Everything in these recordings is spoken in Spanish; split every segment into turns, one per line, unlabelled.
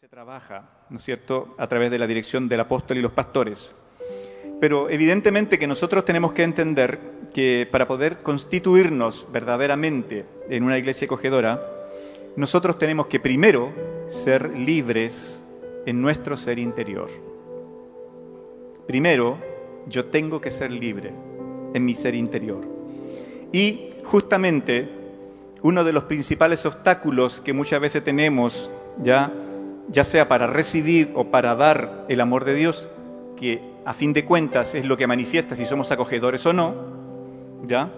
se trabaja, ¿no es cierto?, a través de la dirección del apóstol y los pastores. Pero evidentemente que nosotros tenemos que entender que para poder constituirnos verdaderamente en una iglesia acogedora, nosotros tenemos que primero ser libres en nuestro ser interior. Primero, yo tengo que ser libre en mi ser interior. Y justamente uno de los principales obstáculos que muchas veces tenemos ya ya sea para recibir o para dar el amor de Dios, que a fin de cuentas es lo que manifiesta si somos acogedores o no, ¿ya?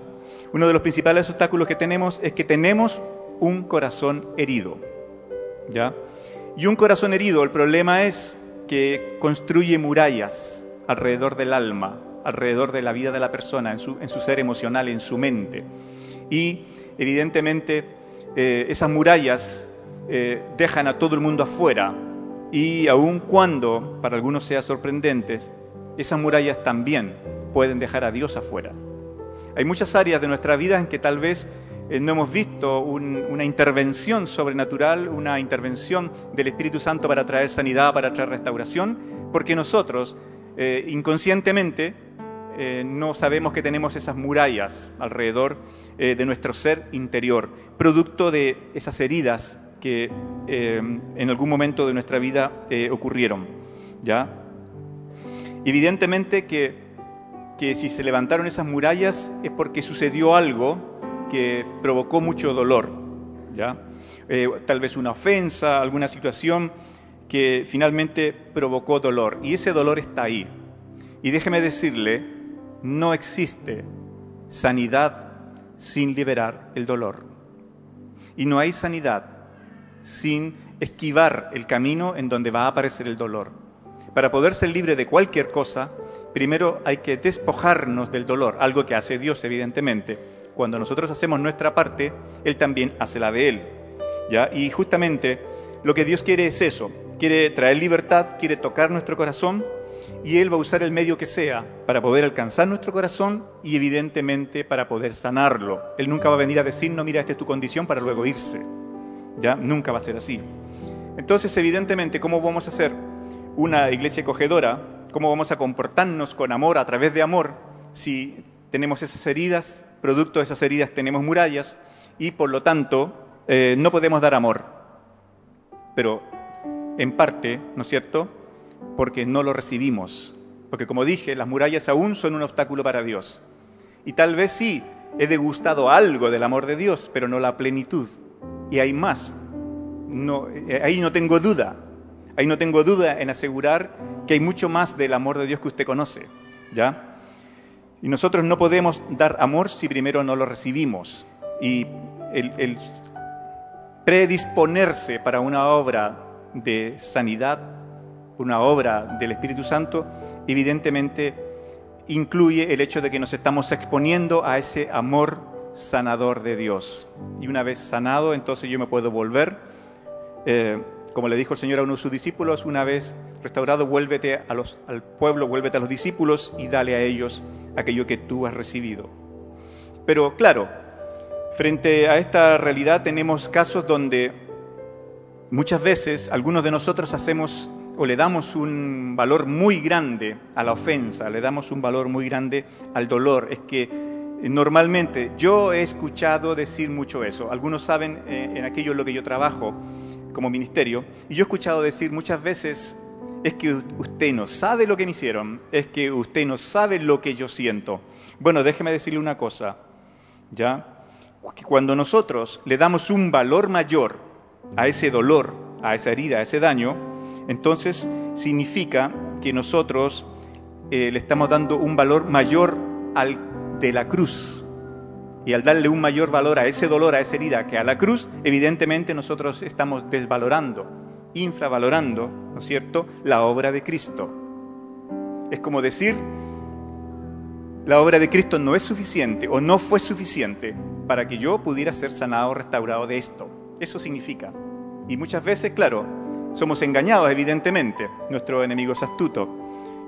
Uno de los principales obstáculos que tenemos es que tenemos un corazón herido, ¿ya? Y un corazón herido, el problema es que construye murallas alrededor del alma, alrededor de la vida de la persona, en su, en su ser emocional, en su mente. Y evidentemente eh, esas murallas eh, dejan a todo el mundo afuera y aun cuando para algunos sea sorprendentes, esas murallas también pueden dejar a Dios afuera. Hay muchas áreas de nuestra vida en que tal vez eh, no hemos visto una intervención sobrenatural, una intervención del Espíritu Santo para traer sanidad, para traer restauración, porque nosotros eh, inconscientemente no sabemos que tenemos esas murallas alrededor de nuestro ser interior, producto de esas heridas que eh, en algún momento de nuestra vida eh, ocurrieron. ¿ya? Evidentemente que, que si se levantaron esas murallas es porque sucedió algo que provocó mucho dolor. ¿ya? Eh, tal vez una ofensa, alguna situación que finalmente provocó dolor. Y ese dolor está ahí. Y déjeme decirle, no existe sanidad sin liberar el dolor. Y no hay sanidad sin esquivar el camino en donde va a aparecer el dolor. Para poder ser libre de cualquier cosa, primero hay que despojarnos del dolor, algo que hace Dios evidentemente. Cuando nosotros hacemos nuestra parte, Él también hace la de Él. ¿ya? Y justamente lo que Dios quiere es eso, quiere traer libertad, quiere tocar nuestro corazón y Él va a usar el medio que sea para poder alcanzar nuestro corazón y evidentemente para poder sanarlo. Él nunca va a venir a decirnos, mira, esta es tu condición para luego irse. ¿Ya? Nunca va a ser así. Entonces, evidentemente, ¿cómo vamos a ser una iglesia acogedora? ¿Cómo vamos a comportarnos con amor, a través de amor, si tenemos esas heridas, producto de esas heridas tenemos murallas y por lo tanto eh, no podemos dar amor? Pero en parte, ¿no es cierto? Porque no lo recibimos. Porque como dije, las murallas aún son un obstáculo para Dios. Y tal vez sí, he degustado algo del amor de Dios, pero no la plenitud y hay más. Eh, ahí no tengo duda. Ahí no tengo duda en asegurar que hay mucho más del amor de Dios que usted conoce. ¿Ya? Y nosotros no podemos dar amor si primero no lo recibimos. Y el, el predisponerse para una obra de sanidad, una obra del Espíritu Santo, evidentemente incluye el hecho de que nos estamos exponiendo a ese amor sanador de Dios. Y una vez sanado, entonces yo me puedo volver, eh, como le dijo el Señor a uno de sus discípulos, una vez restaurado, vuélvete a los, al pueblo, vuélvete a los discípulos y dale a ellos aquello que tú has recibido. Pero claro, frente a esta realidad tenemos casos donde muchas veces algunos de nosotros hacemos o le damos un valor muy grande a la ofensa, le damos un valor muy grande al dolor. Es que Normalmente, yo he escuchado decir mucho eso. Algunos saben eh, en aquello en lo que yo trabajo como ministerio. Y yo he escuchado decir muchas veces, es que usted no sabe lo que me hicieron, es que usted no sabe lo que yo siento. Bueno, déjeme decirle una cosa, ¿ya? Cuando nosotros le damos un valor mayor a ese dolor, a esa herida, a ese daño, entonces significa que nosotros eh, le estamos dando un valor mayor al de la cruz. Y al darle un mayor valor a ese dolor, a esa herida que a la cruz, evidentemente nosotros estamos desvalorando, infravalorando, ¿no es cierto?, la obra de Cristo. Es como decir, la obra de Cristo no es suficiente o no fue suficiente para que yo pudiera ser sanado restaurado de esto. Eso significa. Y muchas veces, claro, somos engañados, evidentemente. Nuestro enemigo es astuto.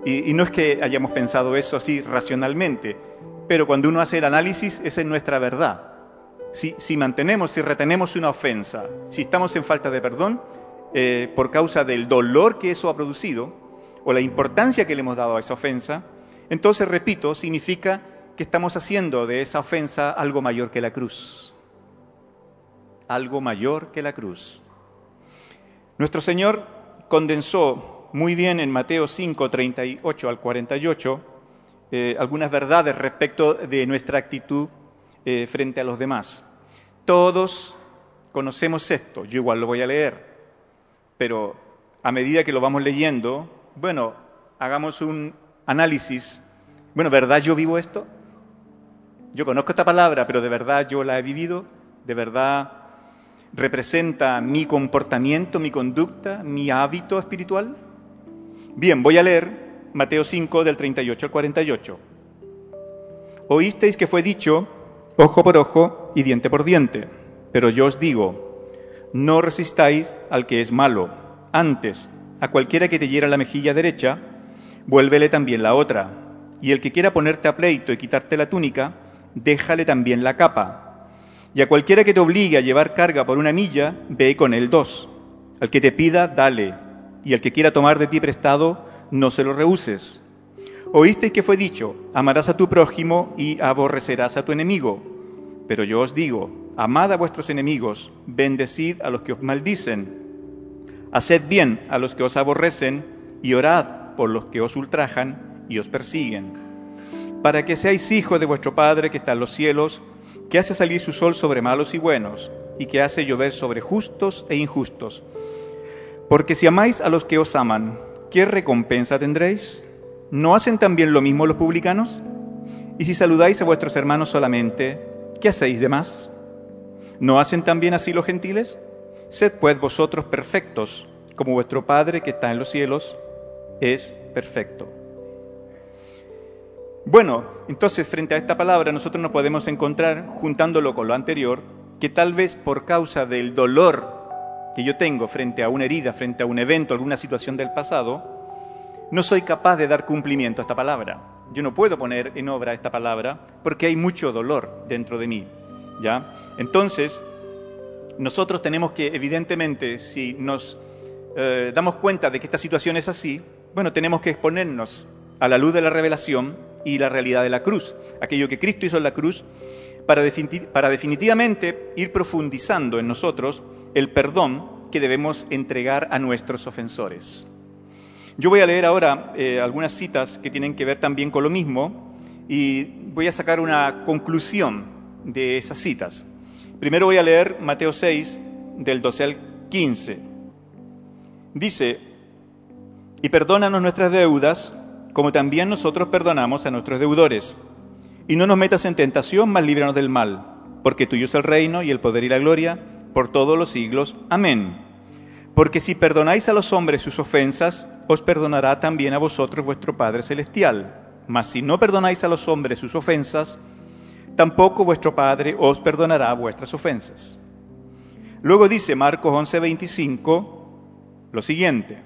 Y no es que hayamos pensado eso así racionalmente, pero cuando uno hace el análisis, esa es nuestra verdad. Si, mantenemos, si retenemos una ofensa, si estamos en falta de perdón, eh, por causa del dolor que eso ha producido o la importancia que le hemos dado a esa ofensa, entonces, repito, significa que estamos haciendo de esa ofensa algo mayor que la cruz. Algo mayor que la cruz. Nuestro Señor condensó muy bien en Mateo 5, 38 al 48 eh, algunas verdades respecto de nuestra actitud eh, frente a los demás. Todos conocemos esto, yo igual lo voy a leer, pero a medida que lo vamos leyendo, bueno, hagamos un análisis. Bueno, ¿verdad yo vivo esto? Yo conozco esta palabra, pero ¿de verdad yo la he vivido? ¿De verdad representa mi comportamiento, mi conducta, mi hábito espiritual? Bien, voy a leer Mateo 5 del 38 al 48. Oísteis que fue dicho, ojo por ojo y diente por diente, pero yo os digo, no resistáis al que es malo, antes, a cualquiera que te hiera la mejilla derecha, vuélvele también la otra, y el que quiera ponerte a pleito y quitarte la túnica, déjale también la capa. Y a cualquiera que te obligue a llevar carga por una milla, ve con él dos. Al que te pida, dale, y al que quiera tomar de ti prestado, no se lo rehuses. Oísteis que fue dicho, amarás a tu prójimo y aborrecerás a tu enemigo. Pero yo os digo, amad a vuestros enemigos, bendecid a los que os maldicen, haced bien a los que os aborrecen y orad por los que os ultrajan y os persiguen, para que seáis hijos de vuestro Padre que está en los cielos, que hace salir su sol sobre malos y buenos, y que hace llover sobre justos e injustos. Porque si amáis a los que os aman, ¿qué recompensa tendréis? ¿No hacen también lo mismo los publicanos? Y si saludáis a vuestros hermanos solamente, ¿qué hacéis de más? ¿No hacen también así los gentiles? Sed pues vosotros perfectos, como vuestro Padre que está en los cielos es perfecto. Bueno, entonces frente a esta palabra nosotros nos podemos encontrar, juntándolo con lo anterior, que tal vez por causa del dolor que yo tengo frente a una herida, frente a un evento, alguna situación del pasado, no soy capaz de dar cumplimiento a esta palabra. Yo no puedo poner en obra esta palabra porque hay mucho dolor dentro de mí. ¿ya? Entonces, nosotros tenemos que, evidentemente, si nos eh, damos cuenta de que esta situación es así, bueno, tenemos que exponernos a la luz de la revelación y la realidad de la cruz, aquello que Cristo hizo en la cruz, para, definitivamente ir profundizando en nosotros el perdón que debemos entregar a nuestros ofensores. Yo voy a leer ahora eh, algunas citas que tienen que ver también con lo mismo y voy a sacar una conclusión de esas citas. Primero voy a leer Mateo 6, del 12 al 15. Dice, y perdónanos nuestras deudas, como también nosotros perdonamos a nuestros deudores. Y no nos metas en tentación, mas líbranos del mal, porque tuyo es el reino y el poder y la gloria por todos los siglos. Amén. Porque si perdonáis a los hombres sus ofensas, os perdonará también a vosotros vuestro Padre Celestial. Mas si no perdonáis a los hombres sus ofensas, tampoco vuestro Padre os perdonará vuestras ofensas. Luego dice Marcos 11:25 lo siguiente.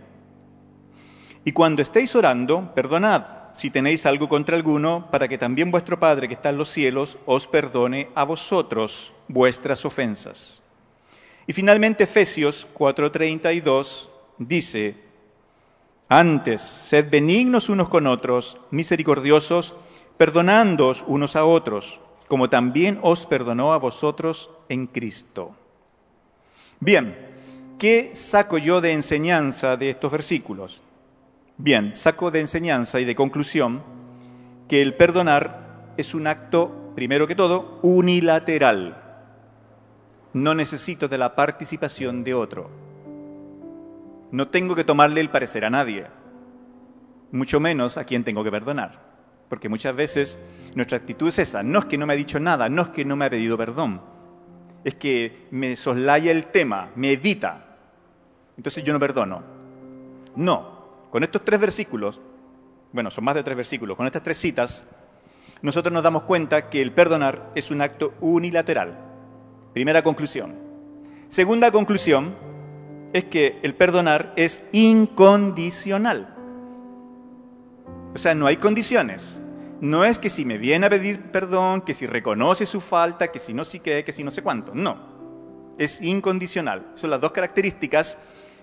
Y cuando estéis orando, perdonad si tenéis algo contra alguno, para que también vuestro Padre que está en los cielos os perdone a vosotros vuestras ofensas. Y finalmente Efesios 4:32 dice, antes, sed benignos unos con otros, misericordiosos, perdonándoos unos a otros, como también os perdonó a vosotros en Cristo. Bien, ¿qué saco yo de enseñanza de estos versículos? Bien, saco de enseñanza y de conclusión que el perdonar es un acto, primero que todo, unilateral no necesito de la participación de otro. No tengo que tomarle el parecer a nadie, mucho menos a quien tengo que perdonar. Porque muchas veces nuestra actitud es esa, no es que no me ha dicho nada, no es que no me ha pedido perdón, es que me soslaya el tema, me evita. Entonces yo no perdono. No, con estos tres versículos, bueno, son más de tres versículos, con estas tres citas, nosotros nos damos cuenta que el perdonar es un acto unilateral. Primera conclusión. Segunda conclusión es que el perdonar es incondicional. O sea, no hay condiciones. No es que si me viene a pedir perdón, que si reconoce su falta, que si no sé qué, que si no sé cuánto. No. Es incondicional. Son las dos características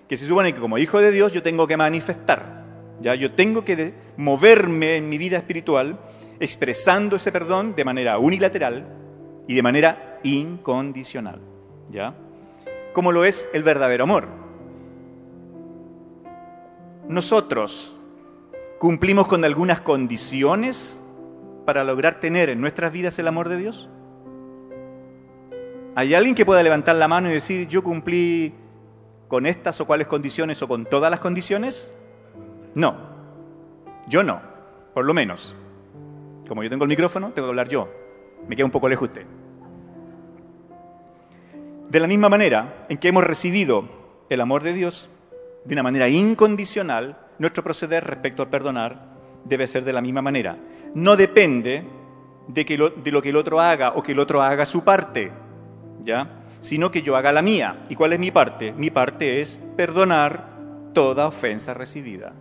que se supone que como hijo de Dios yo tengo que manifestar. Ya yo tengo que moverme en mi vida espiritual expresando ese perdón de manera unilateral y de manera incondicional. ¿Ya? Como lo es el verdadero amor. Nosotros cumplimos con algunas condiciones para lograr tener en nuestras vidas el amor de Dios. ¿Hay alguien que pueda levantar la mano y decir, yo cumplí con estas o cuáles condiciones o con todas las condiciones? No, yo no, por lo menos. Como yo tengo el micrófono, tengo que hablar yo. Me queda un poco lejos usted. De la misma manera en que hemos recibido el amor de Dios de una manera incondicional, nuestro proceder respecto al perdonar debe ser de la misma manera. No depende de, que lo, lo que el otro haga o que el otro haga su parte, ¿ya? Sino que yo haga la mía. ¿Y cuál es mi parte? Mi parte es perdonar toda ofensa recibida.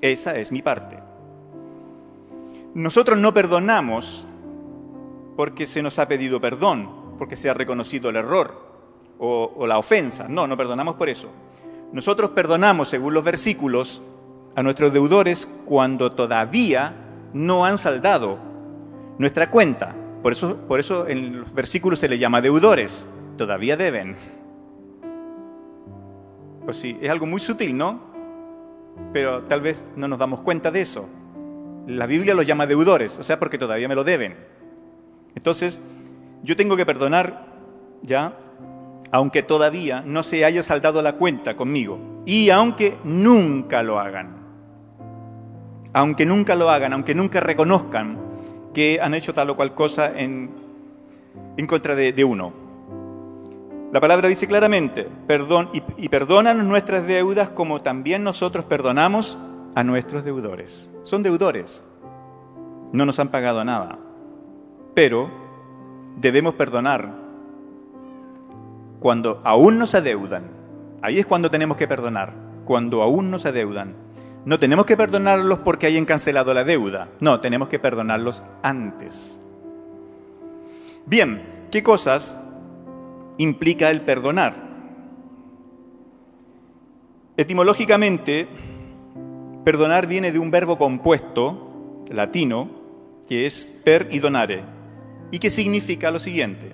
Esa es mi parte. Nosotros no perdonamos porque se nos ha pedido perdón, porque se ha reconocido el error o, o la ofensa. No, no perdonamos por eso. Nosotros perdonamos, según los versículos, a nuestros deudores cuando todavía no han saldado nuestra cuenta. Por eso, por eso en los versículos se les llama deudores, todavía deben. Pues sí, es algo muy sutil, ¿no? Pero tal vez no nos damos cuenta de eso. La Biblia los llama deudores, o sea, porque todavía me lo deben. Entonces, yo tengo que perdonar ya, aunque todavía no se haya saldado la cuenta conmigo, y aunque nunca lo hagan. Aunque nunca lo hagan, aunque nunca reconozcan que han hecho tal o cual cosa en, en contra de, uno. La palabra dice claramente, perdón, y, y nuestras deudas como también nosotros perdonamos a nuestros deudores. Son deudores, no nos han pagado nada, pero debemos perdonar cuando aún nos adeudan. Ahí es cuando tenemos que perdonar, cuando aún nos adeudan. No tenemos que perdonarlos porque hayan cancelado la deuda, no, tenemos que perdonarlos antes. Bien, ¿qué cosas implica el perdonar? Etimológicamente, perdonar viene de un verbo compuesto latino que es per y donare y que significa lo siguiente.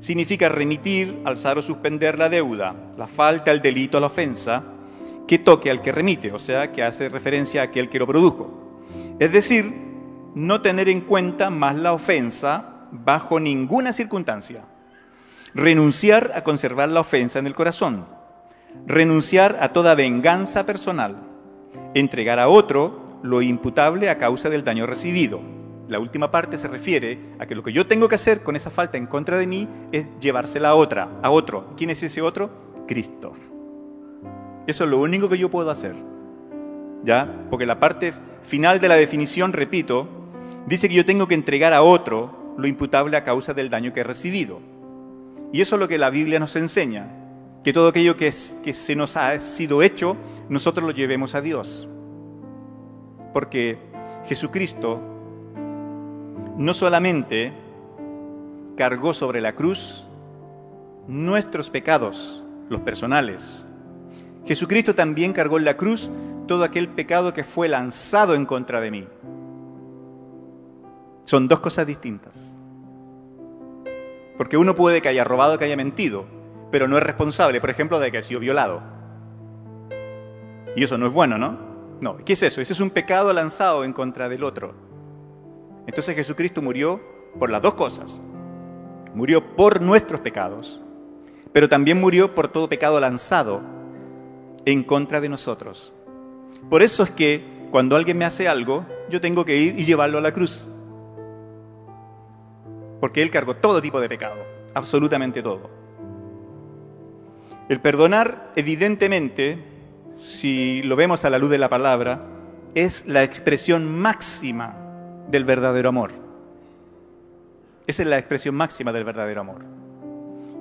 Significa remitir, alzar o suspender la deuda, la falta, el delito, la ofensa, que toque al que remite, o sea, que hace referencia a aquel que lo produjo. Es decir, no tener en cuenta más la ofensa bajo ninguna circunstancia. Renunciar a conservar la ofensa en el corazón. Renunciar a toda venganza personal. Entregar a otro lo imputable a causa del daño recibido. La última parte se refiere a que lo que yo tengo que hacer con esa falta en contra de mí es llevársela a otra, a otro. ¿Quién es ese otro? Cristo. Eso es lo único que yo puedo hacer. ¿Ya? Porque la parte final de la definición, repito, dice que yo tengo que entregar a otro lo imputable a causa del daño que he recibido. Y eso es lo que la Biblia nos enseña, que todo aquello que, es, que se nos ha sido hecho, nosotros lo llevemos a Dios. Porque Jesucristo no solamente cargó sobre la cruz nuestros pecados, los personales, Jesucristo también cargó en la cruz todo aquel pecado que fue lanzado en contra de mí. Son dos cosas distintas. Porque uno puede que haya robado, que haya mentido, pero no es responsable, por ejemplo, de que haya sido violado. Y eso no es bueno, ¿no? No, ¿qué es eso? Ese es un pecado lanzado en contra del otro. Entonces Jesucristo murió por las dos cosas. Murió por nuestros pecados, pero también murió por todo pecado lanzado en contra de nosotros. Por eso es que cuando alguien me hace algo, yo tengo que ir y llevarlo a la cruz. Porque Él cargó todo tipo de pecado, absolutamente todo. El perdonar, evidentemente, si lo vemos a la luz de la palabra, es la expresión máxima del verdadero amor. Esa es la expresión máxima del verdadero amor.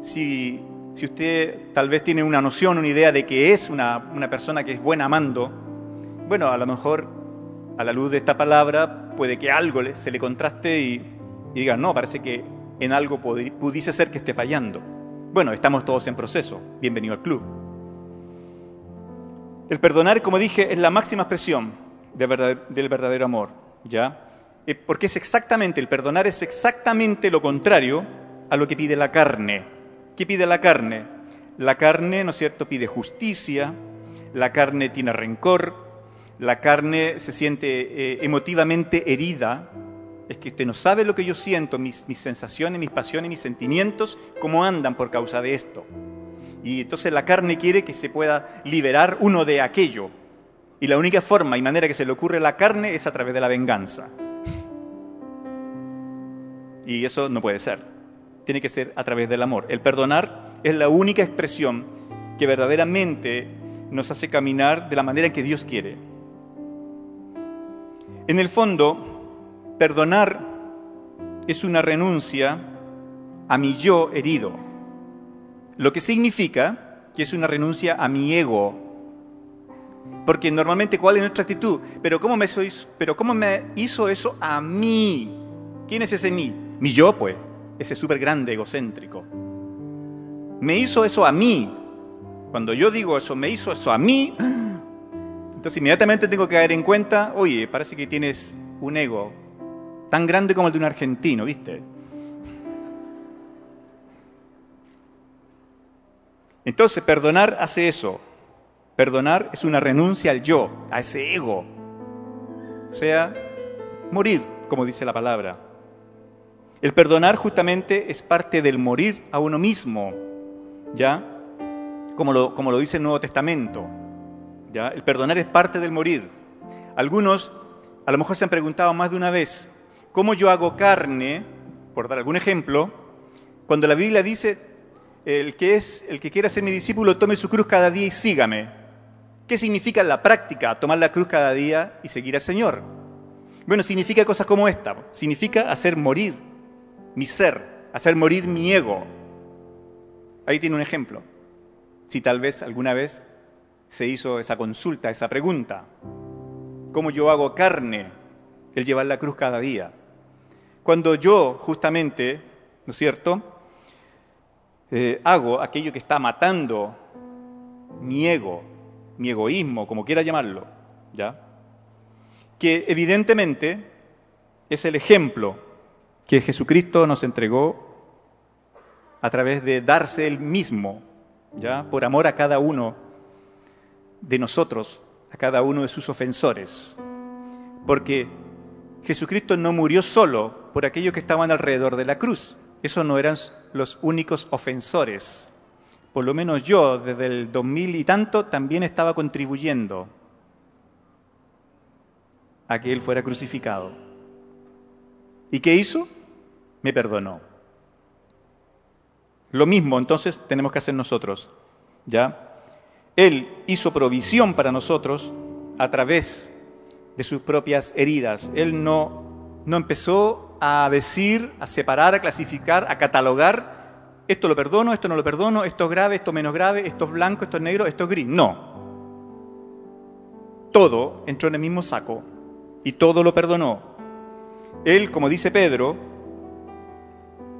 Si si usted tal vez tiene una noción, una idea de que es una, una persona que es buena amando, bueno, a lo mejor a la luz de esta palabra puede que algo se le contraste y, y diga, no, parece que en algo pudiese ser que esté fallando. Bueno, estamos todos en proceso. Bienvenido al club. El perdonar, como dije, es la máxima expresión del verdadero amor, ¿ya? Eh, porque es exactamente, el perdonar es exactamente lo contrario a lo que pide la carne. ¿Qué pide la carne? La carne, ¿no es cierto?, pide justicia, la carne tiene rencor, la carne se siente eh, emotivamente herida. Es que usted no sabe lo que yo siento, mis, mis sensaciones, mis pasiones, mis sentimientos, cómo andan por causa de esto. Y entonces la carne quiere que se pueda liberar uno de aquello. Y la única forma y manera que se le ocurre a la carne es a través de la venganza. Y eso no puede ser. Tiene que ser a través del amor. El perdonar es la única expresión que verdaderamente nos hace caminar de la manera que Dios quiere. En el fondo, perdonar es una renuncia a mi yo herido, lo que significa que es una renuncia a mi ego. Porque normalmente, ¿cuál es nuestra actitud? Pero ¿cómo me, pero ¿cómo me hizo eso a mí? ¿Quién es ese mí? Mi yo, pues, ese súper grande egocéntrico. Me hizo eso a mí. Cuando yo digo eso, me hizo eso a mí, entonces inmediatamente tengo que caer en cuenta, oye, parece que tienes un ego tan grande como el de un argentino, ¿viste? Entonces, perdonar hace eso. Perdonar es una renuncia al yo, a ese ego. O sea, morir, como dice la palabra. El perdonar justamente es parte del morir a uno mismo, ¿ya? Como lo, como lo dice el Nuevo Testamento, ¿ya? El perdonar es parte del morir. Algunos a lo mejor se han preguntado más de una vez, ¿cómo yo hago carne, por dar algún ejemplo, cuando la Biblia dice, el que, es, el que quiera ser mi discípulo, tome su cruz cada día y sígame? ¿Qué significa la práctica tomar la cruz cada día y seguir al Señor? Bueno, significa cosas como esta, significa hacer morir mi ser, hacer morir mi ego. Ahí tiene un ejemplo. Si tal vez alguna vez se hizo esa consulta, esa pregunta, ¿cómo yo hago carne el llevar la cruz cada día? Cuando yo justamente, ¿no es cierto?, eh, hago aquello que está matando mi ego, mi egoísmo, como quiera llamarlo, ¿ya? Que evidentemente es el ejemplo que Jesucristo nos entregó a través de darse Él mismo, ¿ya? por amor a cada uno de nosotros, a cada uno de sus ofensores. Porque Jesucristo no murió solo por aquellos que estaban alrededor de la cruz. Esos no eran los únicos ofensores. Por lo menos yo, desde el 2000 y tanto, también estaba contribuyendo a que Él fuera crucificado. ¿Y qué hizo? Me perdonó. Lo mismo entonces tenemos que hacer nosotros, ¿ya? Él hizo provisión para nosotros a través de sus propias heridas. Él no, no empezó a decir, a separar, a clasificar, a catalogar, esto lo perdono, esto no lo perdono, esto es grave, esto menos grave, esto es blanco, esto es negro, esto es gris. No. Todo entró en el mismo saco y todo lo perdonó. Él, como dice Pedro,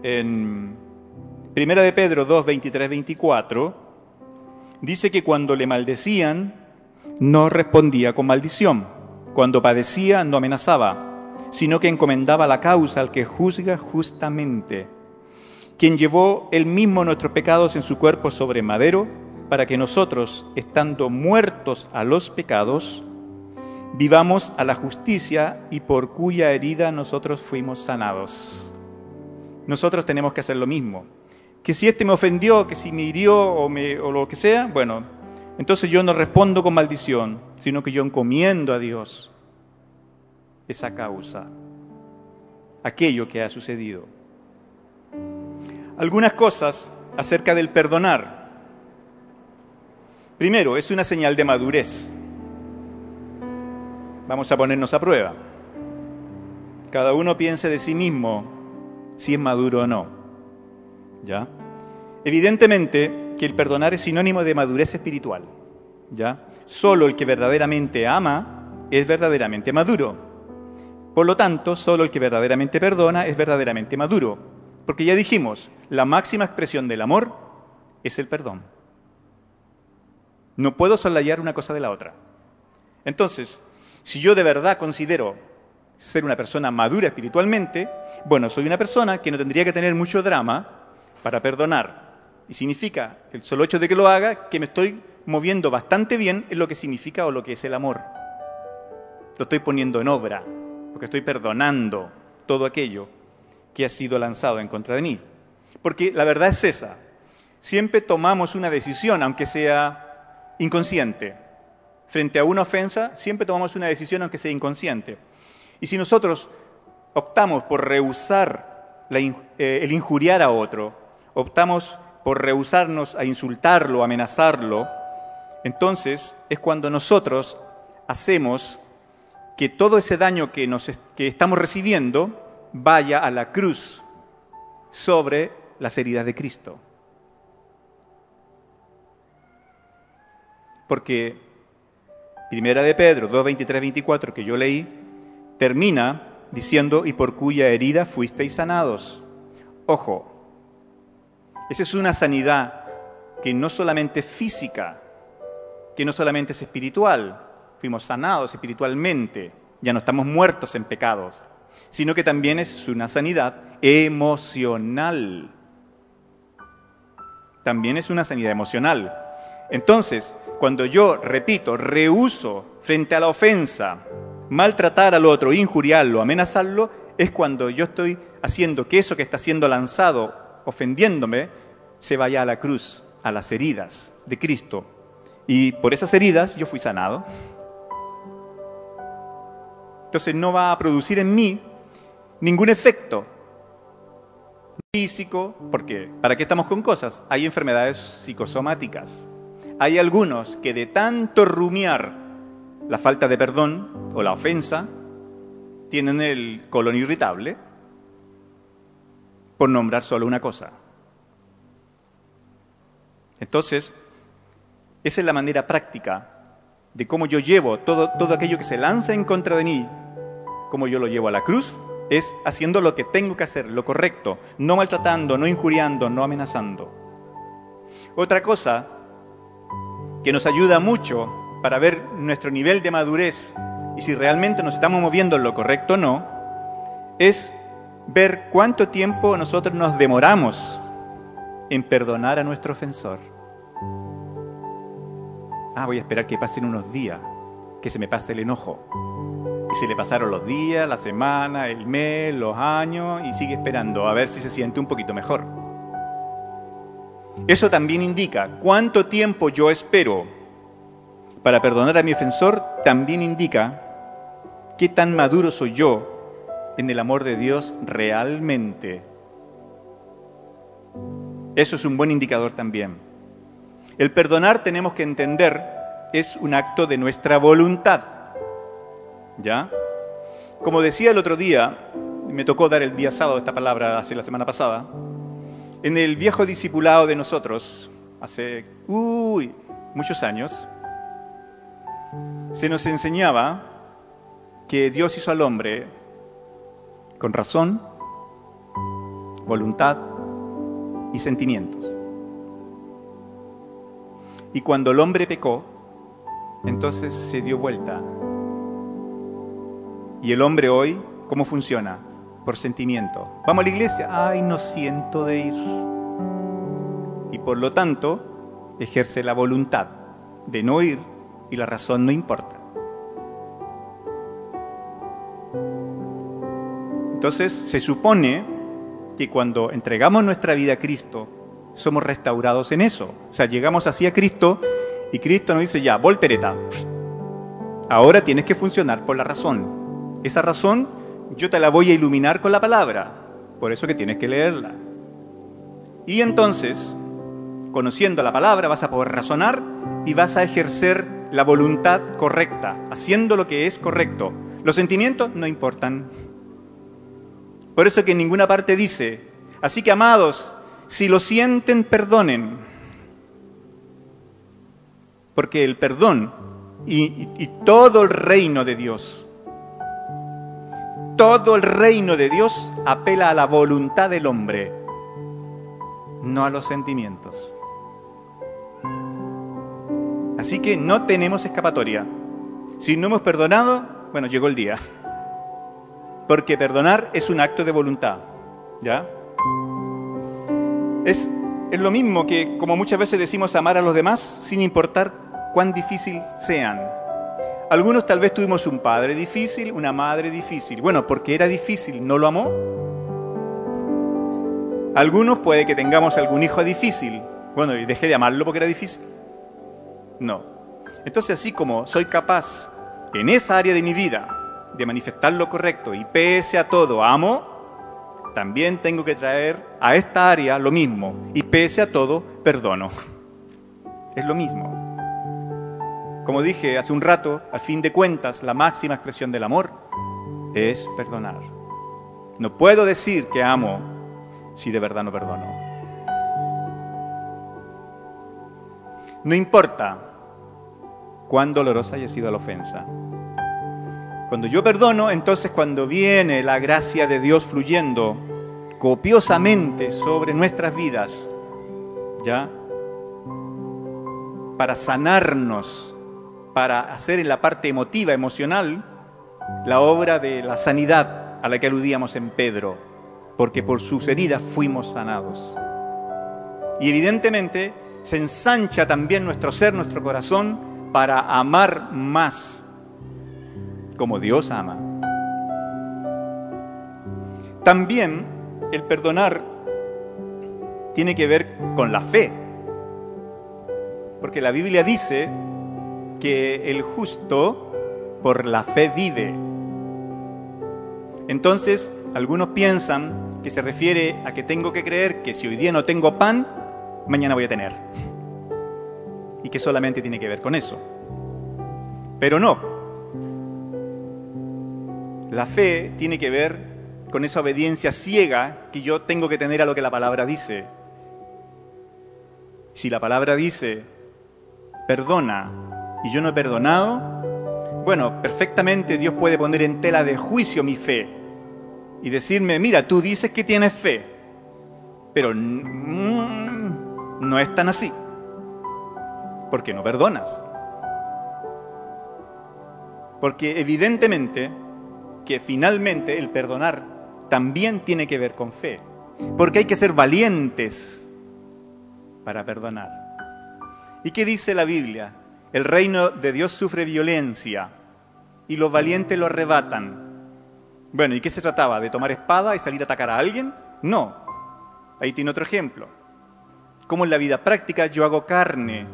en Primera de Pedro 2, 23, 24, dice que cuando le maldecían, no respondía con maldición. Cuando padecía, no amenazaba, sino que encomendaba la causa al que juzga justamente, quien llevó él mismo nuestros pecados en su cuerpo sobre madero, para que nosotros, estando muertos a los pecados, vivamos a la justicia y por cuya herida nosotros fuimos sanados. Nosotros tenemos que hacer lo mismo. Que si este me ofendió, que si me hirió o, me, o lo que sea, bueno, entonces yo no respondo con maldición, sino que yo encomiendo a Dios esa causa, aquello que ha sucedido. Algunas cosas acerca del perdonar. Primero, es una señal de madurez. Vamos a ponernos a prueba. Cada uno piense de sí mismo si es maduro o no. ¿Ya? Evidentemente que el perdonar es sinónimo de madurez espiritual. ¿Ya? Solo el que verdaderamente ama es verdaderamente maduro. Por lo tanto, solo el que verdaderamente perdona es verdaderamente maduro. Porque ya dijimos, la máxima expresión del amor es el perdón. No puedo soslayar una cosa de la otra. Entonces, si yo de verdad considero ser una persona madura espiritualmente, bueno, soy una persona que no tendría que tener mucho drama para perdonar. Y significa, el solo hecho de que lo haga, que me estoy moviendo bastante bien en lo que significa o lo que es el amor. Lo estoy poniendo en obra, porque estoy perdonando todo aquello que ha sido lanzado en contra de mí. Porque la verdad es esa. Siempre tomamos una decisión, aunque sea inconsciente. Frente a una ofensa, siempre tomamos una decisión, aunque sea inconsciente. Y si nosotros optamos por rehusar eh, el injuriar a otro, optamos por rehusarnos a insultarlo, amenazarlo, entonces es cuando nosotros hacemos que todo ese daño que, nos, que estamos recibiendo vaya a la cruz sobre las heridas de Cristo. Porque Primera de Pedro 2, 23, 24 que yo leí, termina diciendo, y por cuya herida fuisteis sanados. Ojo, esa es una sanidad que no solamente es física, que no solamente es espiritual, fuimos sanados espiritualmente, ya no estamos muertos en pecados, sino que también es una sanidad emocional. También es una sanidad emocional. Entonces, cuando yo, repito, rehuso frente a la ofensa, maltratar al otro, injuriarlo, amenazarlo, es cuando yo estoy haciendo que eso que está siendo lanzado, ofendiéndome, se vaya a la cruz, a las heridas de Cristo. Y por esas heridas yo fui sanado. Entonces no va a producir en mí ningún efecto físico, porque ¿para qué estamos con cosas? Hay enfermedades psicosomáticas. Hay algunos que de tanto rumiar la falta de perdón o la ofensa, tienen el colon irritable, por nombrar solo una cosa. Entonces, esa es la manera práctica de cómo yo llevo todo, todo aquello que se lanza en contra de mí, cómo yo lo llevo a la cruz, es haciendo lo que tengo que hacer, lo correcto, no maltratando, no injuriando, no amenazando. Otra cosa que nos ayuda mucho para ver nuestro nivel de madurez y si realmente nos estamos moviendo en lo correcto o no, es ver cuánto tiempo nosotros nos demoramos en perdonar a nuestro ofensor. Ah, voy a esperar que pasen unos días, que se me pase el enojo. Y se le pasaron los días, la semana, el mes, los años, y sigue esperando a ver si se siente un poquito mejor. Eso también indica cuánto tiempo yo espero para perdonar a mi ofensor, también indica qué tan maduro soy yo en el amor de Dios realmente. Eso es un buen indicador también. El perdonar tenemos que entender es un acto de nuestra voluntad. ¿Ya? Como decía el otro día, me tocó dar el día sábado esta palabra hace la semana pasada, en el viejo discipulado de nosotros, hace uy, muchos años, se nos enseñaba que Dios hizo al hombre con razón, voluntad y sentimientos. Y cuando el hombre pecó, entonces se dio vuelta. Y el hombre hoy, ¿cómo funciona? Por sentimiento. Vamos a la iglesia, ay, no siento de ir. Y por lo tanto, ejerce la voluntad de no ir y la razón no importa. Entonces se supone que cuando entregamos nuestra vida a Cristo, somos restaurados en eso. O sea, llegamos así a Cristo y Cristo nos dice ya, voltereta, ahora tienes que funcionar por la razón. Esa razón yo te la voy a iluminar con la palabra, por eso que tienes que leerla. Y entonces, conociendo la palabra, vas a poder razonar y vas a ejercer la voluntad correcta, haciendo lo que es correcto. Los sentimientos no importan. Por eso que en ninguna parte dice, así que amados, si lo sienten, perdonen. Porque el perdón y, y todo el reino de Dios, todo el reino de Dios apela a la voluntad del hombre, no a los sentimientos. Así que no tenemos escapatoria. Si no hemos perdonado, bueno, llegó el día. Porque perdonar es un acto de voluntad. ¿Ya? Es, es lo mismo que, como muchas veces decimos, amar a los demás sin importar cuán difícil sean. Algunos tal vez tuvimos un padre difícil, una madre difícil. Bueno, porque era difícil, ¿no lo amó? Algunos puede que tengamos algún hijo difícil. Bueno, y dejé de amarlo porque era difícil. No. Entonces, así como soy capaz en esa área de mi vida de manifestar lo correcto y pese a todo amo, también tengo que traer a esta área lo mismo y pese a todo perdono. Es lo mismo. Como dije hace un rato, al fin de cuentas, la máxima expresión del amor es perdonar. No puedo decir que amo si de verdad no perdono. No importa cuán dolorosa haya sido la ofensa. Cuando yo perdono, entonces cuando viene la gracia de Dios fluyendo copiosamente sobre nuestras vidas, ¿ya? Para sanarnos, para hacer en la parte emotiva, emocional, la obra de la sanidad a la que aludíamos en Pedro, porque por sus heridas fuimos sanados. Y evidentemente se ensancha también nuestro ser, nuestro corazón, para amar más como Dios ama. También el perdonar tiene que ver con la fe, porque la Biblia dice que el justo por la fe vive. Entonces, algunos piensan que se refiere a que tengo que creer que si hoy día no tengo pan, mañana voy a tener. Y que solamente tiene que ver con eso. Pero no. La fe tiene que ver con esa obediencia ciega que yo tengo que tener a lo que la palabra dice. Si la palabra dice, perdona y yo no he perdonado, bueno, perfectamente Dios puede poner en tela de juicio mi fe y decirme, mira, tú dices que tienes fe, pero no es tan así, porque no perdonas. Porque evidentemente que finalmente el perdonar también tiene que ver con fe, porque hay que ser valientes para perdonar. ¿Y qué dice la Biblia? El reino de Dios sufre violencia y los valientes lo arrebatan. Bueno, ¿y qué se trataba? ¿De tomar espada y salir a atacar a alguien? No. Ahí tiene otro ejemplo. Como en la vida práctica yo hago carne.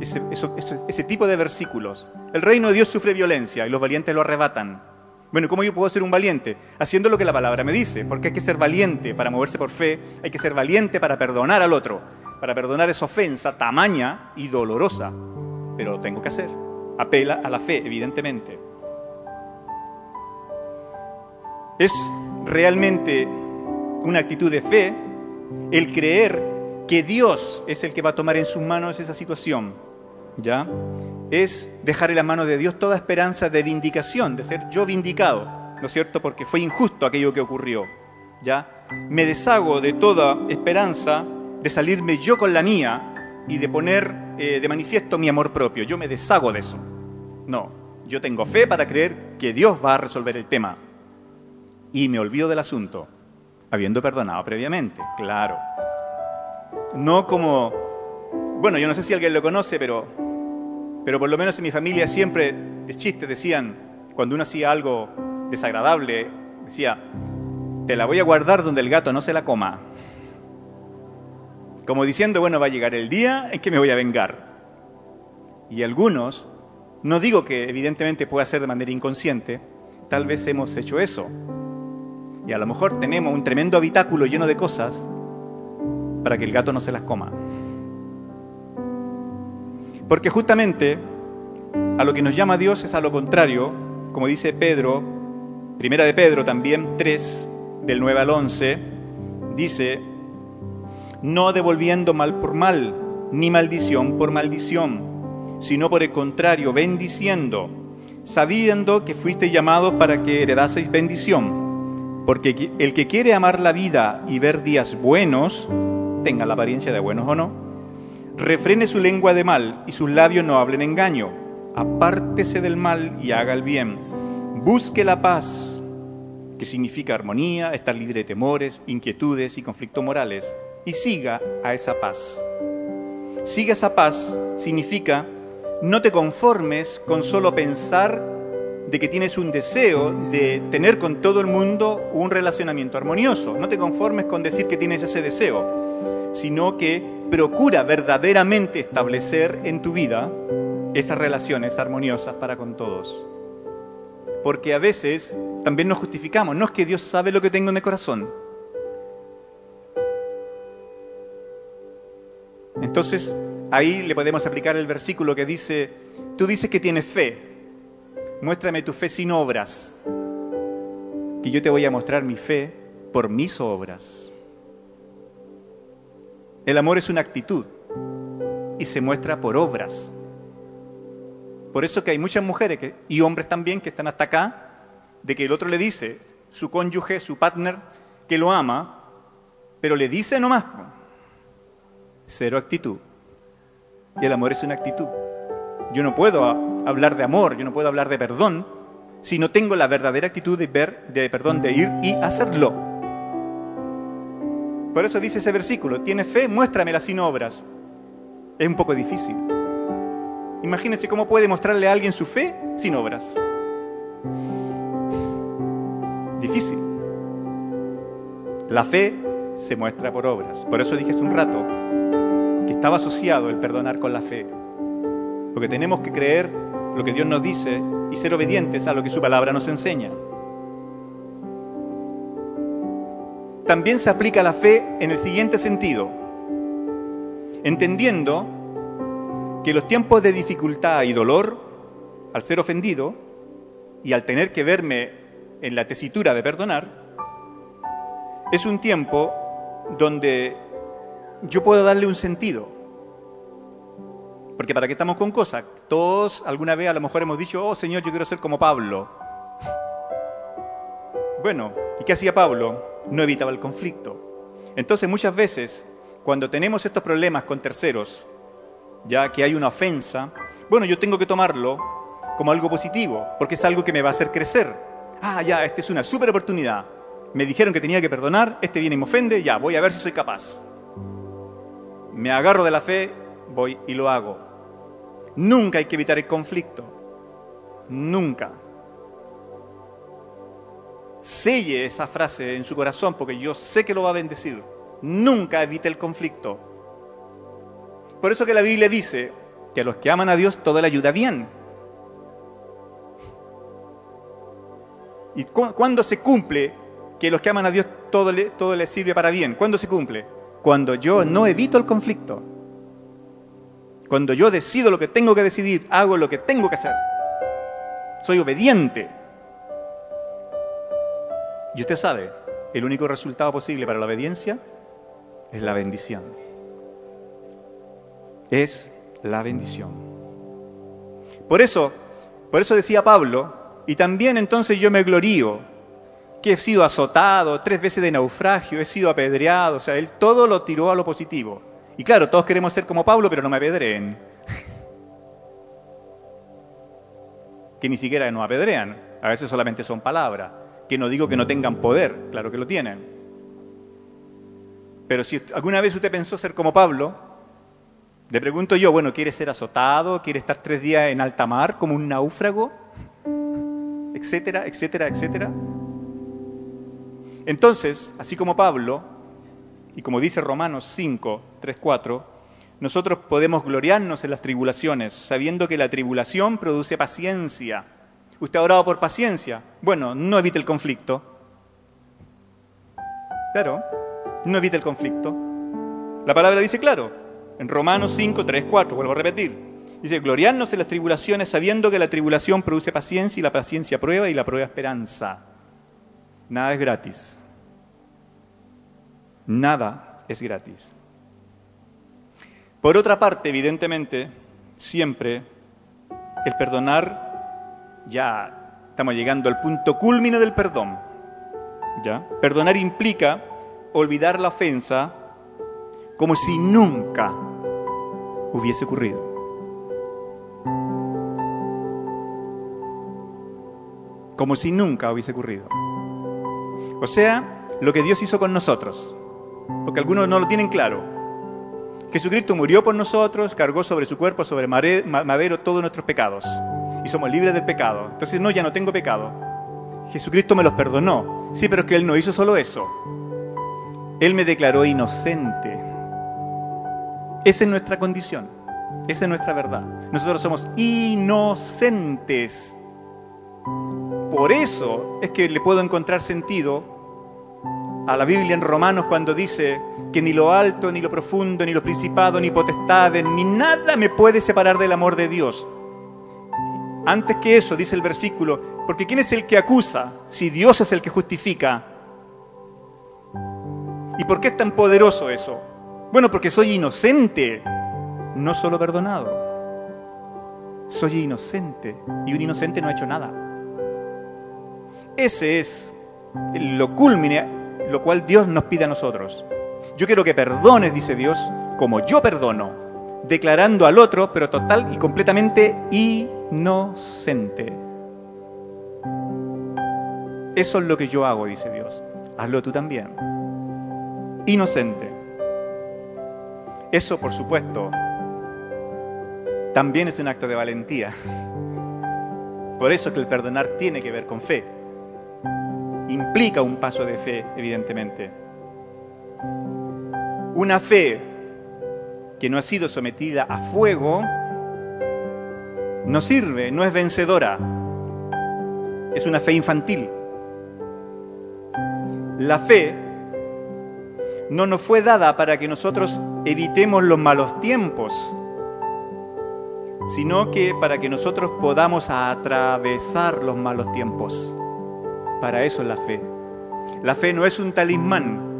Ese, tipo de versículos. El reino de Dios sufre violencia y los valientes lo arrebatan. Bueno, ¿cómo yo puedo ser un valiente? Haciendo lo que la palabra me dice, porque hay que ser valiente para moverse por fe, hay que ser valiente para perdonar al otro, para perdonar esa ofensa tamaña y dolorosa pero lo tengo que hacer. Apela a la fe, evidentemente. Es realmente una actitud de fe el creer que Dios es el que va a tomar en sus manos esa situación. ¿Ya? Es dejar en la mano de Dios toda esperanza de vindicación, de ser yo vindicado, ¿no es cierto? Porque fue injusto aquello que ocurrió. ¿Ya? Me deshago de toda esperanza de salirme yo con la mía y de poner eh, de manifiesto mi amor propio. Yo me deshago de eso. No, yo tengo fe para creer que Dios va a resolver el tema. Y me olvido del asunto, habiendo perdonado previamente, claro. No como, bueno, yo no sé si alguien lo conoce, pero, pero por lo menos en mi familia siempre, de chiste, decían, cuando uno hacía algo desagradable, decía, te la voy a guardar donde el gato no se la coma. Como diciendo, bueno, va a llegar el día en que me voy a vengar. Y algunos, no digo que evidentemente pueda ser de manera inconsciente, tal vez hemos hecho eso. Y a lo mejor tenemos un tremendo habitáculo lleno de cosas para que el gato no se las coma. Porque justamente a lo que nos llama Dios es a lo contrario, como dice Pedro, primera de Pedro también 3, del 9 al 11, dice, no devolviendo mal por mal, ni maldición por maldición, sino por el contrario, bendiciendo, sabiendo que fuiste llamados para que heredaseis bendición. Porque el que quiere amar la vida y ver días buenos, tenga la apariencia de buenos o no, refrene su lengua de mal y sus labios no hablen engaño. Apártese del mal y haga el bien. Busque la paz, que significa armonía, estar libre de temores, inquietudes y conflictos morales, y siga a esa paz. Siga esa paz significa no te conformes con solo pensar de que tienes un deseo de tener con todo el mundo un relacionamiento armonioso. No te conformes con decir que tienes ese deseo, sino que procura verdaderamente establecer en tu vida esas relaciones armoniosas para con todos. Porque a veces también nos justificamos, no es que Dios sabe lo que tengo en el corazón. Entonces, ahí le podemos aplicar el versículo que dice, tú dices que tienes fe, muéstrame tu fe sin obras, que yo te voy a mostrar mi fe por mis obras. El amor es una actitud y se muestra por obras. Por eso que hay muchas mujeres y hombres también que están hasta acá, de que el otro le dice, su cónyuge, su partner, que lo ama, pero le dice nomás, cero actitud. Y el amor es una actitud. Yo no puedo hablar de amor, yo no puedo hablar de perdón, si no tengo la verdadera actitud de ver, de perdón, de ir y hacerlo. Por eso dice ese versículo, tiene fe, muéstramela sin obras. Es un poco difícil. Imagínense cómo puede mostrarle a alguien su fe sin obras. Difícil. La fe se muestra por obras. Por eso dije hace un rato, estaba asociado el perdonar con la fe. Porque tenemos que creer lo que Dios nos dice y ser obedientes a lo que su palabra nos enseña. También se aplica la fe en el siguiente sentido, entendiendo que los tiempos de dificultad y dolor, al ser ofendido y al tener que verme en la tesitura de perdonar, es un tiempo donde yo puedo darle un sentido. Porque para qué estamos con cosas, todos alguna vez a lo mejor hemos dicho, oh Señor, yo quiero ser como Pablo. Bueno, ¿y qué hacía Pablo? No evitaba el conflicto. Entonces muchas veces, cuando tenemos estos problemas con terceros, ya que hay una ofensa, bueno, yo tengo que tomarlo como algo positivo, porque es algo que me va a hacer crecer. Ah, ya, esta es una súper oportunidad. Me dijeron que tenía que perdonar, este viene y me ofende, ya, voy a ver si soy capaz me agarro de la fe, voy y lo hago. Nunca hay que evitar el conflicto. Nunca. Selle esa frase en su corazón porque yo sé que lo va a bendecir. Nunca evite el conflicto. Por eso que la Biblia dice que a los que aman a Dios todo le ayuda bien. ¿Y cuándo se cumple que los que aman a Dios todo le, todo les sirve para bien? ¿Cuándo se cumple? cuando yo no evito el conflicto, cuando yo decido lo que tengo que decidir, hago lo que tengo que hacer, soy obediente. Y usted sabe, el único resultado posible para la obediencia es la bendición. Es la bendición. Por eso, por eso decía Pablo, y también entonces yo me glorío que he sido azotado, tres veces de naufragio, he sido apedreado, o sea, él todo lo tiró a lo positivo. Y claro, todos queremos ser como Pablo, pero no me apedreen. que ni siquiera nos apedrean, a veces solamente son palabras. Que no digo que no tengan poder, claro que lo tienen. Pero si alguna vez usted pensó ser como Pablo, le pregunto yo, bueno, ¿quiere ser azotado? ¿Quiere estar tres días en alta mar como un náufrago? Etcétera, etcétera, etcétera. Entonces, así como Pablo, y como dice Romanos 5, 3, 4, nosotros podemos gloriarnos en las tribulaciones, sabiendo que la tribulación produce paciencia. ¿Usted ha orado por paciencia? Bueno, no evite el conflicto. Claro, no evite el conflicto. La palabra dice claro, en Romanos 5, 3, 4, vuelvo a repetir. Dice, gloriarnos en las tribulaciones sabiendo que la tribulación produce paciencia y la paciencia prueba y la prueba esperanza. Nada es gratis. Nada es gratis. Por otra parte, evidentemente, siempre el perdonar, ya estamos llegando al punto culmine del perdón. ¿Ya? Perdonar implica olvidar la ofensa como si nunca hubiese ocurrido. Como si nunca hubiese ocurrido. O sea, lo que Dios hizo con nosotros. Porque algunos no lo tienen claro. Jesucristo murió por nosotros, cargó sobre su cuerpo, sobre madero, todos nuestros pecados. Y somos libres del pecado. Entonces, no, ya no tengo pecado. Jesucristo me los perdonó. Sí, pero es que Él no hizo solo eso. Él me declaró inocente. Esa es nuestra condición. Esa es nuestra verdad. Nosotros somos inocentes. Por eso es que le puedo encontrar sentido a la Biblia en Romanos cuando dice que ni lo alto, ni lo profundo, ni lo principado, ni potestades, ni nada me puede separar del amor de Dios. Antes que eso, dice el versículo, porque ¿quién es el que acusa si Dios es el que justifica? ¿Y por qué es tan poderoso eso? Bueno, porque soy inocente, no solo perdonado. Soy inocente y un inocente no ha hecho nada. Ese es lo culmine, lo cual Dios nos pide a nosotros. Yo quiero que perdones, dice Dios, como yo perdono, declarando al otro, pero total y completamente inocente. Eso es lo que yo hago, dice Dios. Hazlo tú también. Inocente. Eso, por supuesto, también es un acto de valentía. Por eso es que el perdonar tiene que ver con fe. Implica un paso de fe, evidentemente. Una fe que no ha sido sometida a fuego no sirve, no es vencedora. Es una fe infantil. La fe no nos fue dada para que nosotros evitemos los malos tiempos, sino que para que nosotros podamos atravesar los malos tiempos. Para eso es la fe. La fe no es un talismán,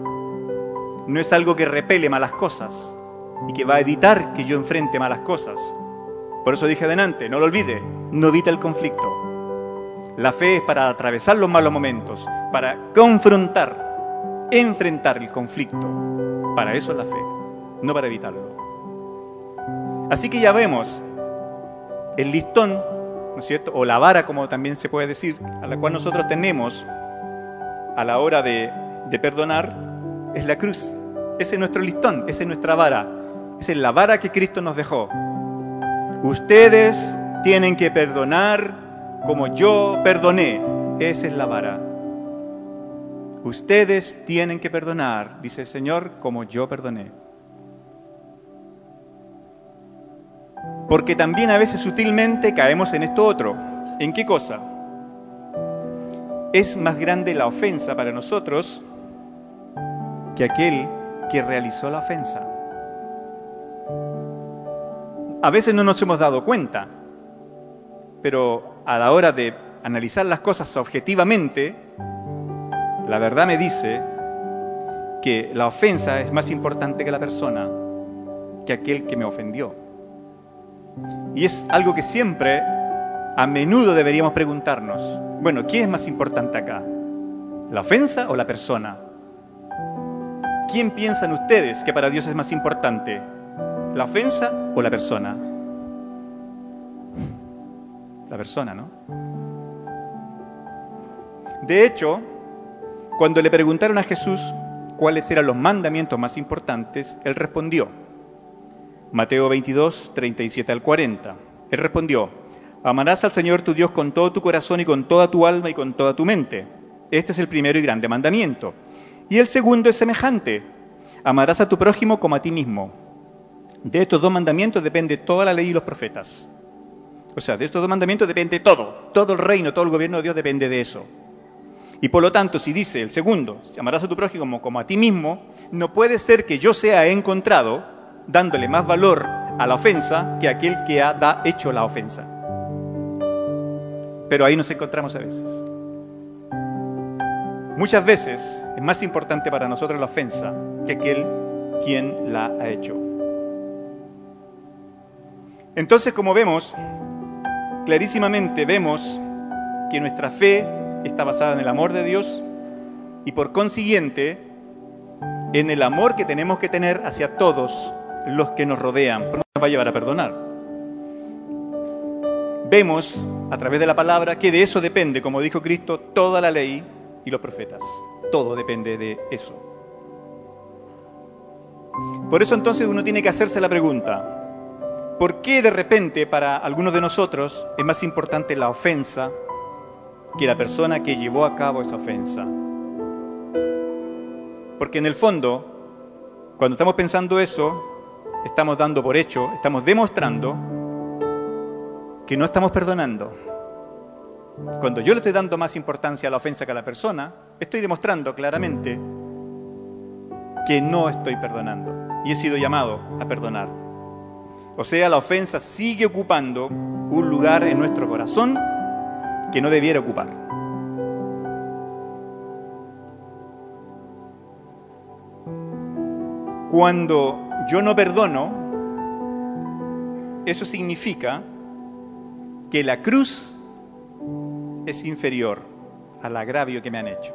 no es algo que repele malas cosas y que va a evitar que yo enfrente malas cosas. Por eso dije adelante, no lo olvide, no evita el conflicto. La fe es para atravesar los malos momentos, para confrontar, enfrentar el conflicto. Para eso es la fe, no para evitarlo. Así que ya vemos el listón, ¿no es cierto? O la vara, como también se puede decir, a la cual nosotros tenemos a la hora de, de perdonar, es la cruz. Ese es nuestro listón, esa es nuestra vara. Esa es la vara que Cristo nos dejó. Ustedes tienen que perdonar como yo perdoné. Esa es la vara. Ustedes tienen que perdonar, dice el Señor, como yo perdoné. Porque también a veces sutilmente caemos en esto otro. ¿En qué cosa? Es más grande la ofensa para nosotros que aquel que realizó la ofensa. A veces no nos hemos dado cuenta, pero a la hora de analizar las cosas objetivamente, la verdad me dice que la ofensa es más importante que la persona, que aquel que me ofendió. Y es algo que siempre, a menudo deberíamos preguntarnos, bueno, ¿quién es más importante acá? ¿La ofensa o la persona? ¿Quién piensan ustedes que para Dios es más importante? ¿La ofensa o la persona? La persona, ¿no? De hecho, cuando le preguntaron a Jesús cuáles eran los mandamientos más importantes, él respondió, Mateo 22, 37 al 40. Él respondió, amarás al Señor tu Dios con todo tu corazón y con toda tu alma y con toda tu mente. Este es el primero y grande mandamiento. Y el segundo es semejante, amarás a tu prójimo como a ti mismo. De estos dos mandamientos depende toda la ley y los profetas. O sea, de estos dos mandamientos depende todo. Todo el reino, todo el gobierno de Dios depende de eso. Y por lo tanto, si dice el segundo, amarás a tu prójimo como, como a ti mismo, no puede ser que yo sea encontrado dándole más valor a la ofensa que aquel que ha hecho la ofensa. Pero ahí nos encontramos a veces. Muchas veces es más importante para nosotros la ofensa que aquel quien la ha hecho. Entonces, como vemos, clarísimamente vemos que nuestra fe está basada en el amor de Dios y por consiguiente en el amor que tenemos que tener hacia todos los que nos rodean, porque nos va a llevar a perdonar. Vemos a través de la palabra que de eso depende, como dijo Cristo, toda la ley y los profetas. Todo depende de eso. Por eso entonces uno tiene que hacerse la pregunta, ¿por qué de repente para algunos de nosotros es más importante la ofensa que la persona que llevó a cabo esa ofensa? Porque en el fondo, cuando estamos pensando eso, estamos dando por hecho, estamos demostrando que no estamos perdonando. Cuando yo le estoy dando más importancia a la ofensa que a la persona, estoy demostrando claramente que no estoy perdonando y he sido llamado a perdonar. O sea, la ofensa sigue ocupando un lugar en nuestro corazón que no debiera ocupar. Cuando yo no perdono, eso significa que la cruz es inferior al agravio que me han hecho.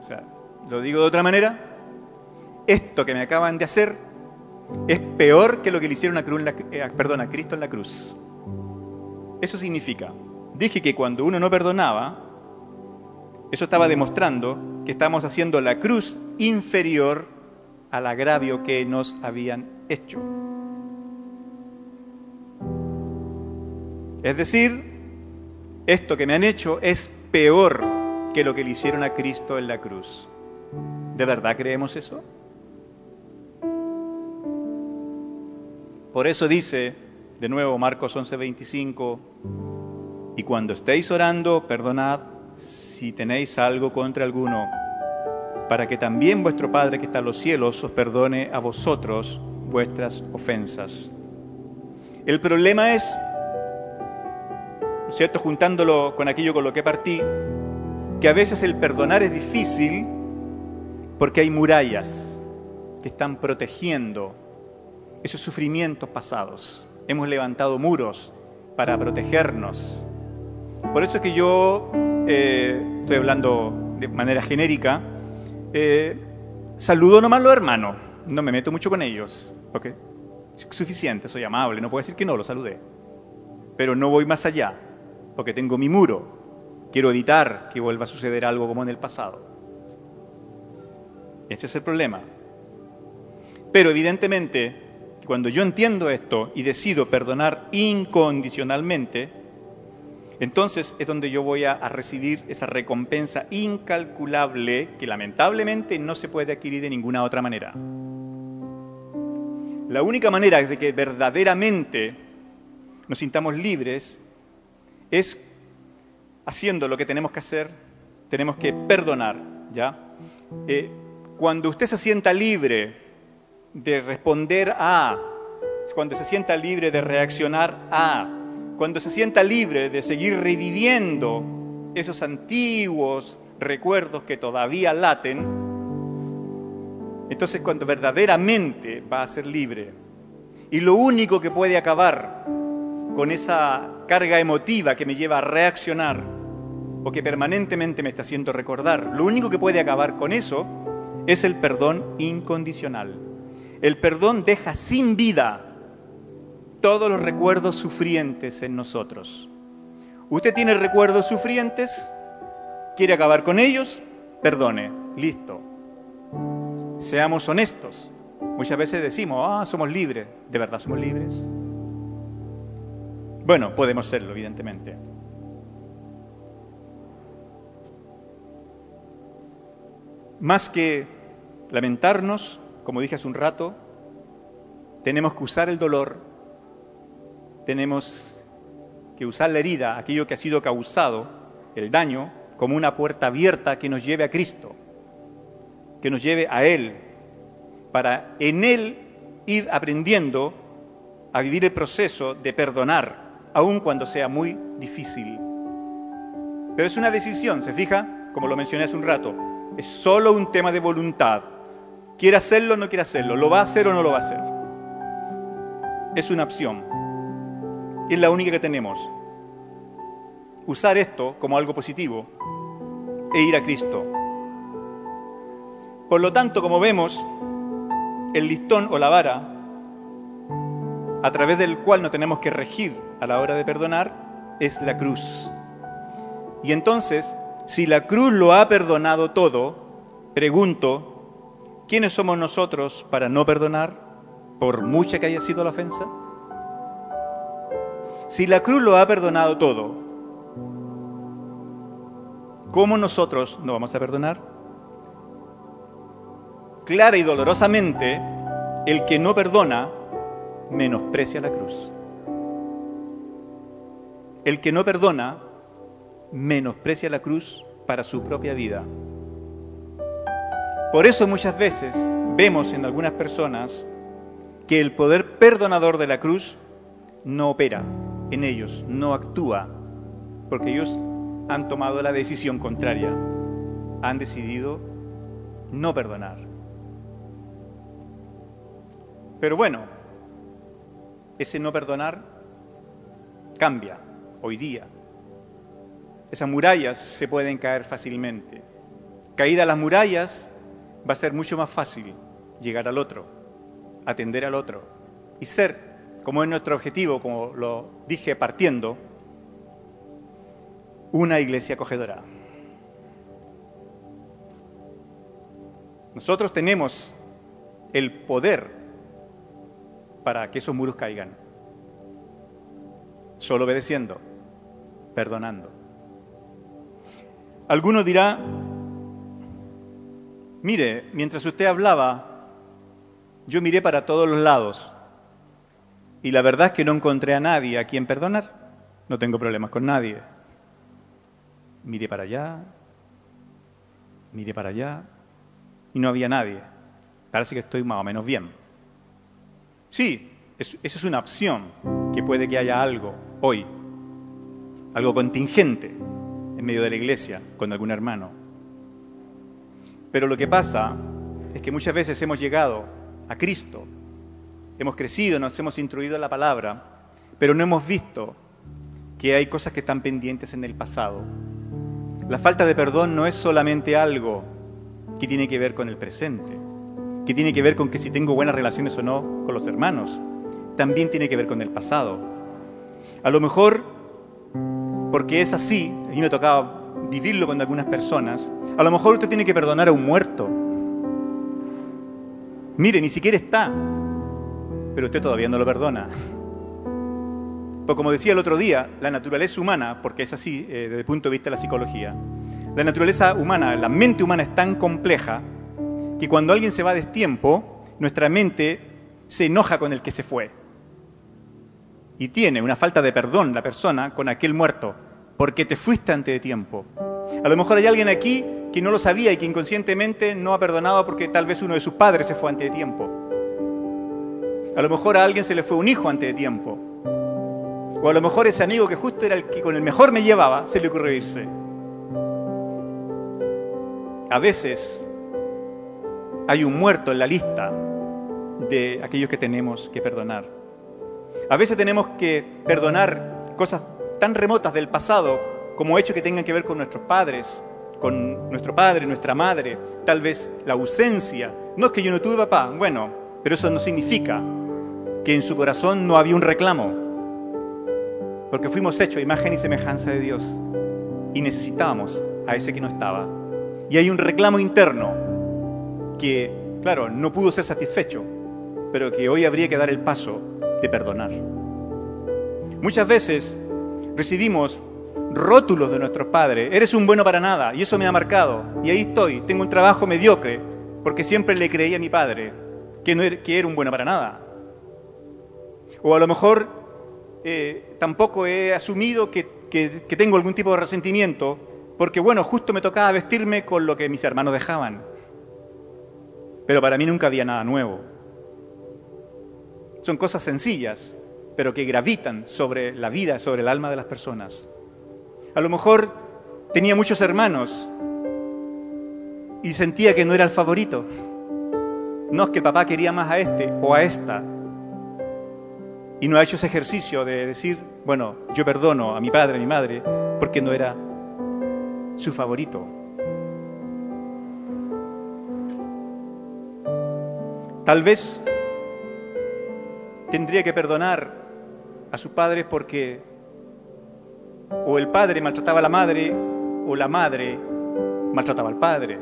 O sea, lo digo de otra manera, esto que me acaban de hacer es peor que lo que le hicieron a, cruz, eh, a Cristo en la cruz. Eso significa, dije que cuando uno no perdonaba, eso estaba demostrando que estábamos haciendo la cruz inferior al agravio que nos habían hecho. Es decir, esto que me han hecho es peor que lo que le hicieron a Cristo en la cruz. ¿De verdad creemos eso? Por eso dice, de nuevo Marcos 11:25, y cuando estéis orando, perdonad si tenéis algo contra alguno, para que también vuestro Padre que está en los cielos os perdone a vosotros vuestras ofensas. El problema es ¿cierto? Juntándolo con aquello con lo que partí, que a veces el perdonar es difícil porque hay murallas que están protegiendo esos sufrimientos pasados. Hemos levantado muros para protegernos. Por eso es que yo, eh, estoy hablando de manera genérica, eh, saludo nomás a los hermanos, no me meto mucho con ellos, porque es suficiente, soy amable, no puedo decir que no, lo saludé, pero no voy más allá porque tengo mi muro. Quiero evitar que vuelva a suceder algo como en el pasado. Ese es el problema. Pero evidentemente, cuando yo entiendo esto y decido perdonar incondicionalmente, entonces es donde yo voy a, recibir esa recompensa incalculable que lamentablemente no se puede adquirir de ninguna otra manera. La única manera de que verdaderamente nos sintamos libres es haciendo lo que tenemos que hacer, tenemos que perdonar, ¿ya? Eh, cuando usted se sienta libre de responder a, cuando se sienta libre de reaccionar a, cuando se sienta libre de seguir reviviendo esos antiguos recuerdos que todavía laten, entonces cuando verdaderamente va a ser libre. Y lo único que puede acabar con esa carga emotiva que me lleva a reaccionar o que permanentemente me está haciendo recordar. Lo único que puede acabar con eso es el perdón incondicional. El perdón deja sin vida todos los recuerdos sufrientes en nosotros. Usted tiene recuerdos sufrientes, quiere acabar con ellos, perdone, listo. Seamos honestos. Muchas veces decimos, ah, somos libres. ¿De verdad somos libres? Bueno, podemos serlo, evidentemente. Más que lamentarnos, como dije hace un rato, tenemos que usar el dolor, tenemos que usar la herida, aquello que ha sido causado, el daño, como una puerta abierta que nos lleve a Cristo, que nos lleve a Él, para en Él ir aprendiendo a vivir el proceso de perdonar, aun cuando sea muy difícil. Pero es una decisión, ¿se fija? Como lo mencioné hace un rato, es solo un tema de voluntad. ¿Quiere hacerlo o no quiere hacerlo? ¿Lo va a hacer o no lo va a hacer? Es una opción. Es la única que tenemos. Usar esto como algo positivo e ir a Cristo. Por lo tanto, como vemos, el listón o la vara a través del cual nos tenemos que regir a la hora de perdonar es la cruz. Y entonces, si la cruz lo ha perdonado todo, pregunto, ¿quiénes somos nosotros para no perdonar por mucha que haya sido la ofensa? Si la cruz lo ha perdonado todo, ¿cómo nosotros no vamos a perdonar? Clara y dolorosamente, el que no perdona menosprecia la cruz. El que no perdona menosprecia la cruz para su propia vida. Por eso muchas veces vemos en algunas personas que el poder perdonador de la cruz no opera en ellos, no actúa, porque ellos han tomado la decisión contraria, han decidido no perdonar. Pero bueno, ese no perdonar cambia hoy día. Esas murallas se pueden caer fácilmente. Caídas las murallas, va a ser mucho más fácil llegar al otro, atender al otro y ser, como es nuestro objetivo, como lo dije partiendo, una iglesia acogedora. Nosotros tenemos el poder para que esos muros caigan? Solo obedeciendo, perdonando. Alguno dirá, mire, mientras usted hablaba, yo miré para todos los lados y la verdad es que no encontré a nadie a quien perdonar. No tengo problemas con nadie. Miré para allá, miré para allá y no había nadie. Parece que estoy más o menos bien. Sí, esa es una opción, que puede que haya algo hoy, algo contingente en medio de la iglesia con algún hermano. Pero lo que pasa es que muchas veces hemos llegado a Cristo, hemos crecido, nos hemos instruido en la palabra, pero no hemos visto que hay cosas que están pendientes en el pasado. La falta de perdón no es solamente algo que tiene que ver con el presente que tiene que ver con que si tengo buenas relaciones o no con los hermanos. También tiene que ver con el pasado. A lo mejor, porque es así, a mí me tocaba vivirlo con algunas personas, a lo mejor usted tiene que perdonar a un muerto. Mire, ni siquiera está, pero usted todavía no lo perdona. Pues como decía el otro día, la naturaleza humana, porque es así eh, desde el punto de vista de la psicología, la naturaleza humana, la mente humana es tan compleja que cuando alguien se va a destiempo, nuestra mente se enoja con el que se fue. Y tiene una falta de perdón la persona con aquel muerto, porque te fuiste antes de tiempo. A lo mejor hay alguien aquí que no lo sabía y que inconscientemente no ha perdonado porque tal vez uno de sus padres se fue antes de tiempo. A lo mejor a alguien se le fue un hijo antes de tiempo. O a lo mejor ese amigo que justo era el que con el mejor me llevaba, se le ocurrió irse. A veces hay un muerto en la lista de aquellos que tenemos que perdonar. A veces tenemos que perdonar cosas tan remotas del pasado como hechos que tengan que ver con nuestros padres, con nuestro padre, nuestra madre, tal vez la ausencia. No es que yo no tuve papá, bueno, pero eso no significa que en su corazón no había un reclamo, porque fuimos hechos imagen y semejanza de Dios y necesitábamos a ese que no estaba. Y hay un reclamo interno que, claro, no pudo ser satisfecho, pero que hoy habría que dar el paso de perdonar. Muchas veces recibimos rótulos de nuestros padres, eres un bueno para nada, y eso me ha marcado, y ahí estoy, tengo un trabajo mediocre, porque siempre le creí a mi padre que, no era, que era un bueno para nada. O a lo mejor eh, tampoco he asumido que, que tengo algún tipo de resentimiento, porque bueno, justo me tocaba vestirme con lo que mis hermanos dejaban. Pero para mí nunca había nada nuevo. Son cosas sencillas, pero que gravitan sobre la vida, sobre el alma de las personas. A lo mejor tenía muchos hermanos y sentía que no era el favorito. No es que papá quería más a este o a esta. Y no ha hecho ese ejercicio de decir, bueno, yo perdono a mi padre, a mi madre, porque no era su favorito. Tal vez tendría que perdonar a sus padres porque o el padre maltrataba a la madre o la madre maltrataba al padre.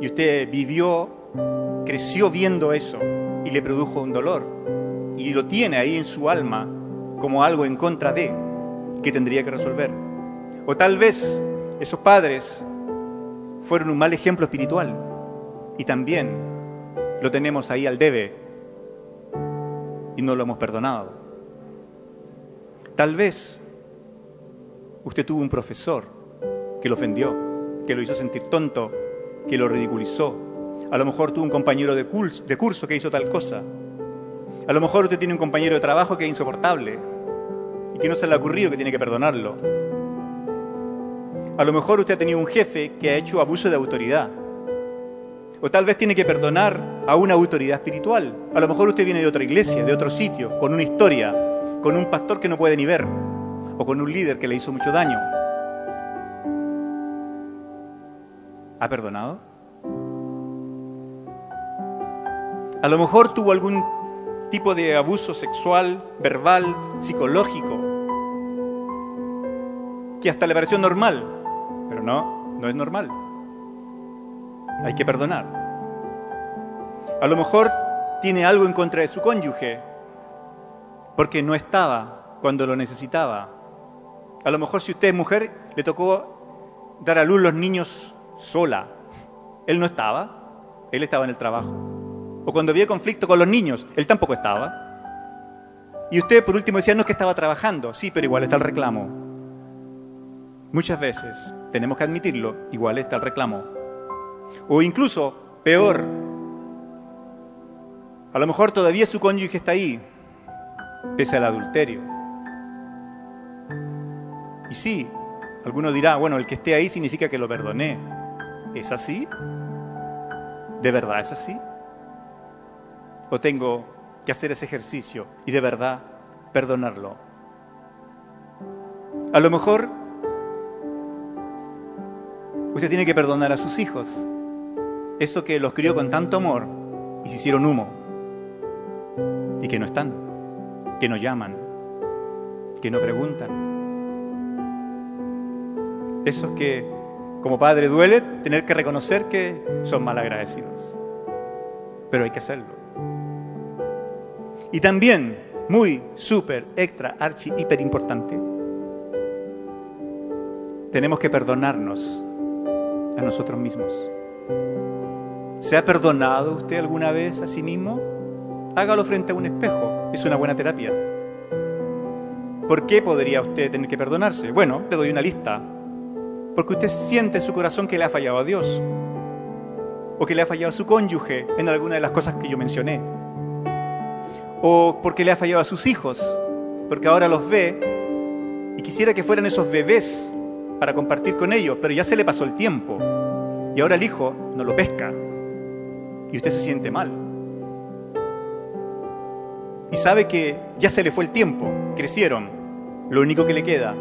Y usted vivió, creció viendo eso y le produjo un dolor. Y lo tiene ahí en su alma como algo en contra de que tendría que resolver. O tal vez esos padres fueron un mal ejemplo espiritual y también lo tenemos ahí al debe y no lo hemos perdonado. Tal vez usted tuvo un profesor que lo ofendió, que lo hizo sentir tonto, que lo ridiculizó. A lo mejor tuvo un compañero de curso, que hizo tal cosa. A lo mejor usted tiene un compañero de trabajo que es insoportable y que no se le ha ocurrido que tiene que perdonarlo. A lo mejor usted ha tenido un jefe que ha hecho abuso de autoridad. O tal vez tiene que perdonar a una autoridad espiritual. A lo mejor usted viene de otra iglesia, de otro sitio, con una historia, con un pastor que no puede ni ver, o con un líder que le hizo mucho daño. ¿Ha perdonado? A lo mejor tuvo algún tipo de abuso sexual, verbal, psicológico, que hasta le pareció normal, pero no, no es normal. Hay que perdonar. A lo mejor tiene algo en contra de su cónyuge, porque no estaba cuando lo necesitaba. A lo mejor si usted es mujer, le tocó dar a luz los niños sola. Él no estaba, él estaba en el trabajo. O cuando había conflicto con los niños, él tampoco estaba. Y usted por último decía, no es que estaba trabajando, sí, pero igual está el reclamo. Muchas veces, tenemos que admitirlo, igual está el reclamo. O incluso, peor, a lo mejor todavía su cónyuge está ahí, pese al adulterio. Y sí, alguno dirá, bueno, el que esté ahí significa que lo perdoné. ¿Es así? ¿De verdad es así? ¿O tengo que hacer ese ejercicio y de verdad perdonarlo? A lo mejor usted tiene que perdonar a sus hijos. Eso que los crió con tanto amor y se hicieron humo. Y que no están, que no llaman, que no preguntan. Esos que como padre duele tener que reconocer que son malagradecidos. Pero hay que hacerlo. Y también, muy, súper, extra, archi, hiper importante, tenemos que perdonarnos a nosotros mismos. ¿Se ha perdonado usted alguna vez a sí mismo? Hágalo frente a un espejo. Es una buena terapia. ¿Por qué podría usted tener que perdonarse? Bueno, le doy una lista porque usted siente en su corazón que le ha fallado a Dios o que le ha fallado a su cónyuge en alguna de las cosas que yo mencioné o porque le ha fallado a sus hijos porque ahora los ve y quisiera que fueran esos bebés para compartir con ellos, pero ya se le pasó el tiempo y ahora el hijo no lo pesca y usted se siente mal. Y sabe que ya se le fue el tiempo, crecieron, lo único que le queda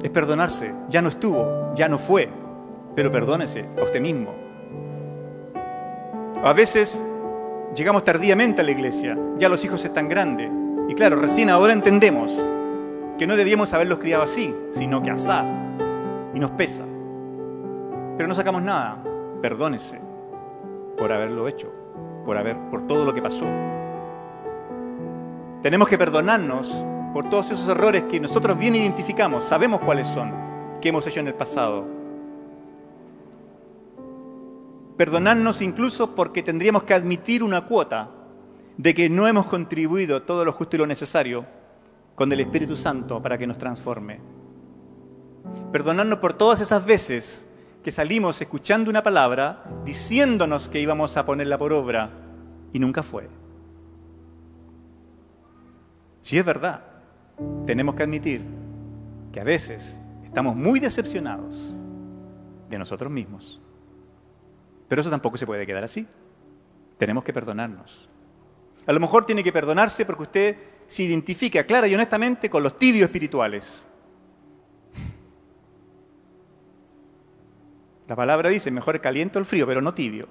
es perdonarse. Ya no estuvo, ya no fue, pero perdónese a usted mismo. A veces llegamos tardíamente a la iglesia, ya los hijos están grandes. Y claro, recién ahora entendemos que no debíamos haberlos criado así, sino que asá. Y nos pesa. Pero no sacamos nada. Perdónese por haberlo hecho, por, haber, por todo lo que pasó. Tenemos que perdonarnos por todos esos errores que nosotros bien identificamos, sabemos cuáles son, que hemos hecho en el pasado. Perdonarnos incluso porque tendríamos que admitir una cuota de que no hemos contribuido todo lo justo y lo necesario con el Espíritu Santo para que nos transforme. Perdonarnos por todas esas veces que salimos escuchando una palabra, diciéndonos que íbamos a ponerla por obra y nunca fue. Si es verdad, tenemos que admitir que a veces estamos muy decepcionados de nosotros mismos. Pero eso tampoco se puede quedar así. Tenemos que perdonarnos. A lo mejor tiene que perdonarse porque usted se identifica clara y honestamente con los tibios espirituales. La palabra dice, mejor caliente el frío, pero no tibio.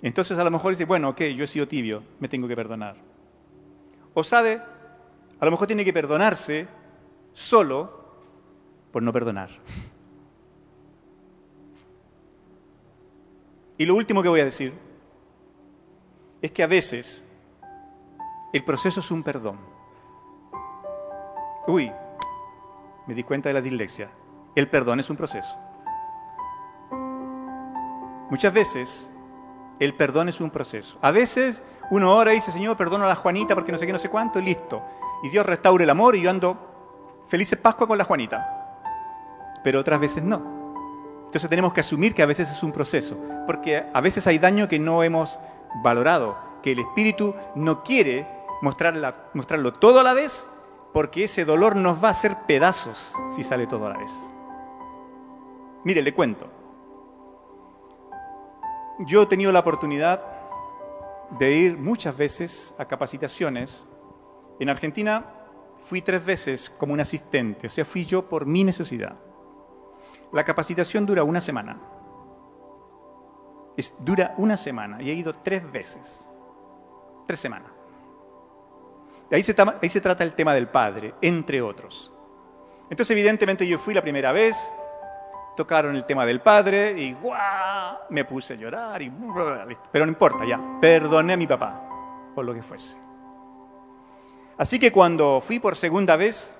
Entonces a lo mejor dice, bueno, ok, yo he sido tibio, me tengo que perdonar. O sabe, a lo mejor tiene que perdonarse solo por no perdonar. Y lo último que voy a decir es que a veces el proceso es un perdón. Uy, me di cuenta de la dislexia. El perdón es un proceso. Muchas veces el perdón es un proceso. A veces uno ora y dice, Señor, perdono a la Juanita porque no sé qué, no sé cuánto, y listo. Y Dios restaura el amor y yo ando felices Pascua con la Juanita. Pero otras veces no. Entonces tenemos que asumir que a veces es un proceso, porque a veces hay daño que no hemos valorado, que el Espíritu no quiere mostrarlo todo a la vez, porque ese dolor nos va a hacer pedazos si sale todo a la vez. Mire, le cuento. Yo he tenido la oportunidad de ir muchas veces a capacitaciones. En Argentina fui tres veces como un asistente, o sea, fui yo por mi necesidad. La capacitación dura una semana. Es, dura una semana y he ido tres veces. Tres semanas. Ahí se, ahí se trata el tema del Padre, entre otros. Entonces, evidentemente, yo fui la primera vez, tocaron el tema del Padre y ¡guau! me puse a llorar. Y, pero no importa, ya. Perdoné a mi papá por lo que fuese. Así que cuando fui por segunda vez,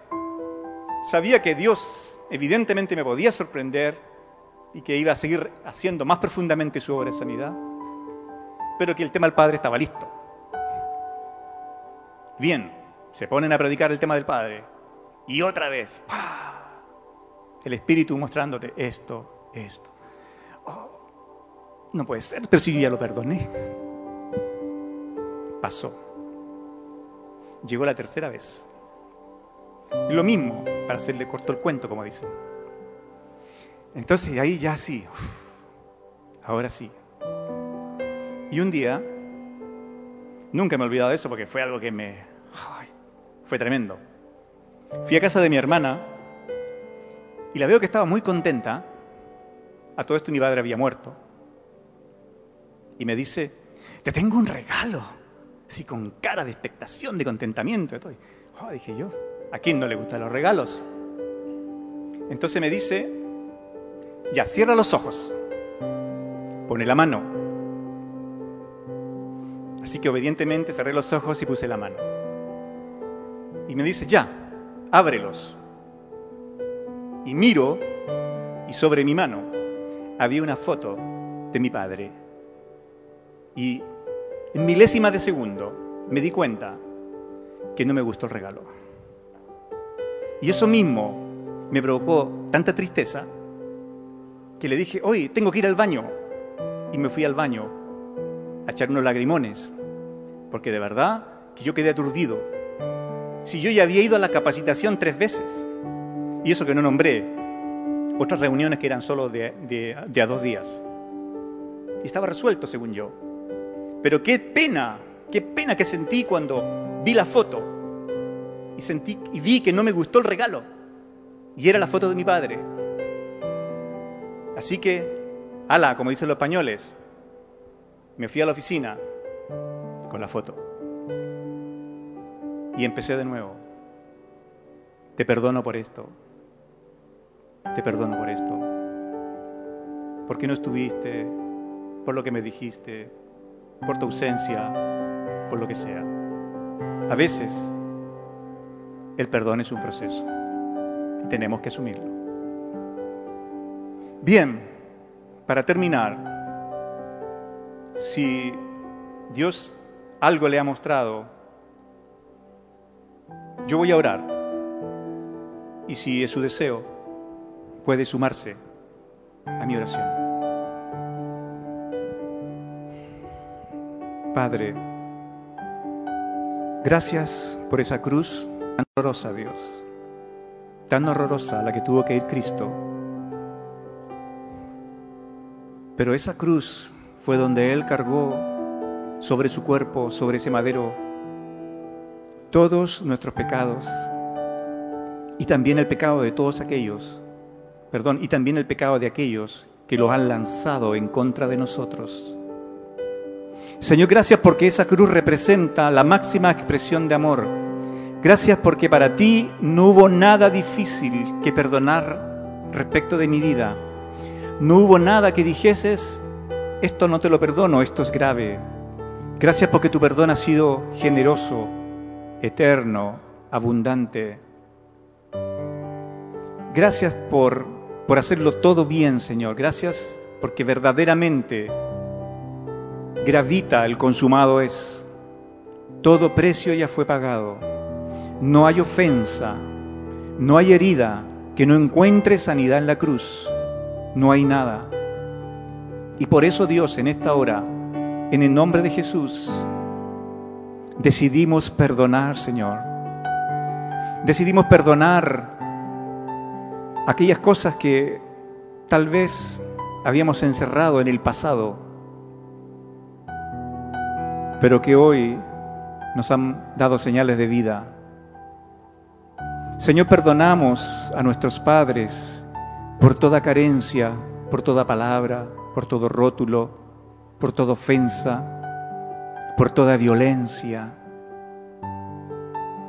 sabía que Dios evidentemente me podía sorprender y que iba a seguir haciendo más profundamente su obra de sanidad, pero que el tema del Padre estaba listo. Bien, se ponen a predicar el tema del Padre y otra vez, el Espíritu mostrándote esto, esto. Oh, no puede ser, pero si yo ya lo perdoné. Pasó. Llegó la tercera vez. Lo mismo, para hacerle corto el cuento, como dicen. Entonces ahí ya sí, ahora sí. Y un día, nunca me he olvidado de eso porque fue algo que me... fue tremendo. Fui a casa de mi hermana y la veo que estaba muy contenta. A todo esto mi padre había muerto. Y me dice, te tengo un regalo. Así con cara de expectación, de contentamiento. Oh, dije yo, ¿A quién no le gustan los regalos? Entonces me dice, ya, cierra los ojos, pone la mano. Así que obedientemente cerré los ojos y puse la mano. Y me dice, ya, ábrelos. Y miro y sobre mi mano había una foto de mi padre. Y en milésima de segundo me di cuenta que no me gustó el regalo. Y eso mismo me provocó tanta tristeza que le dije, oye, tengo que ir al baño. Y me fui al baño a echar unos lagrimones, porque de verdad que yo quedé aturdido. Si yo ya había ido a la capacitación tres veces, y eso que no nombré, otras reuniones que eran solo de, de a dos días. Y estaba resuelto, según yo. Pero qué pena, qué pena que sentí cuando vi la foto y sentí y vi que no me gustó el regalo. Y era la foto de mi padre. Así que, ala, como dicen los españoles, me fui a la oficina con la foto. Y empecé de nuevo. Te perdono por esto. Te perdono por esto. Porque no estuviste, por lo que me dijiste, por tu ausencia, por lo que sea. A veces el perdón es un proceso y tenemos que asumirlo. Bien, para terminar, si Dios algo le ha mostrado, yo voy a orar y si es su deseo, puede sumarse a mi oración. Padre, gracias por esa cruz Dios, tan horrorosa la que tuvo que ir Cristo. Pero esa cruz fue donde Él cargó sobre su cuerpo, sobre ese madero, todos nuestros pecados y también el pecado de todos aquellos, perdón, y también el pecado de aquellos que los han lanzado en contra de nosotros. Señor, gracias porque esa cruz representa la máxima expresión de amor. Gracias porque para ti no hubo nada difícil que perdonar respecto de mi vida. No hubo nada que dijeses, esto no te lo perdono, esto es grave. Gracias porque tu perdón ha sido generoso, eterno, abundante. Gracias por, por hacerlo todo bien, Señor. Gracias porque verdaderamente gravita el consumado es. Todo precio ya fue pagado. No hay ofensa, no hay herida que no encuentre sanidad en la cruz. No hay nada. Y por eso Dios en esta hora, en el nombre de Jesús, decidimos perdonar, Señor. Decidimos perdonar aquellas cosas que tal vez habíamos encerrado en el pasado, pero que hoy nos han dado señales de vida. Señor, perdonamos a nuestros padres por toda carencia, por toda palabra, por todo rótulo, por toda ofensa, por toda violencia,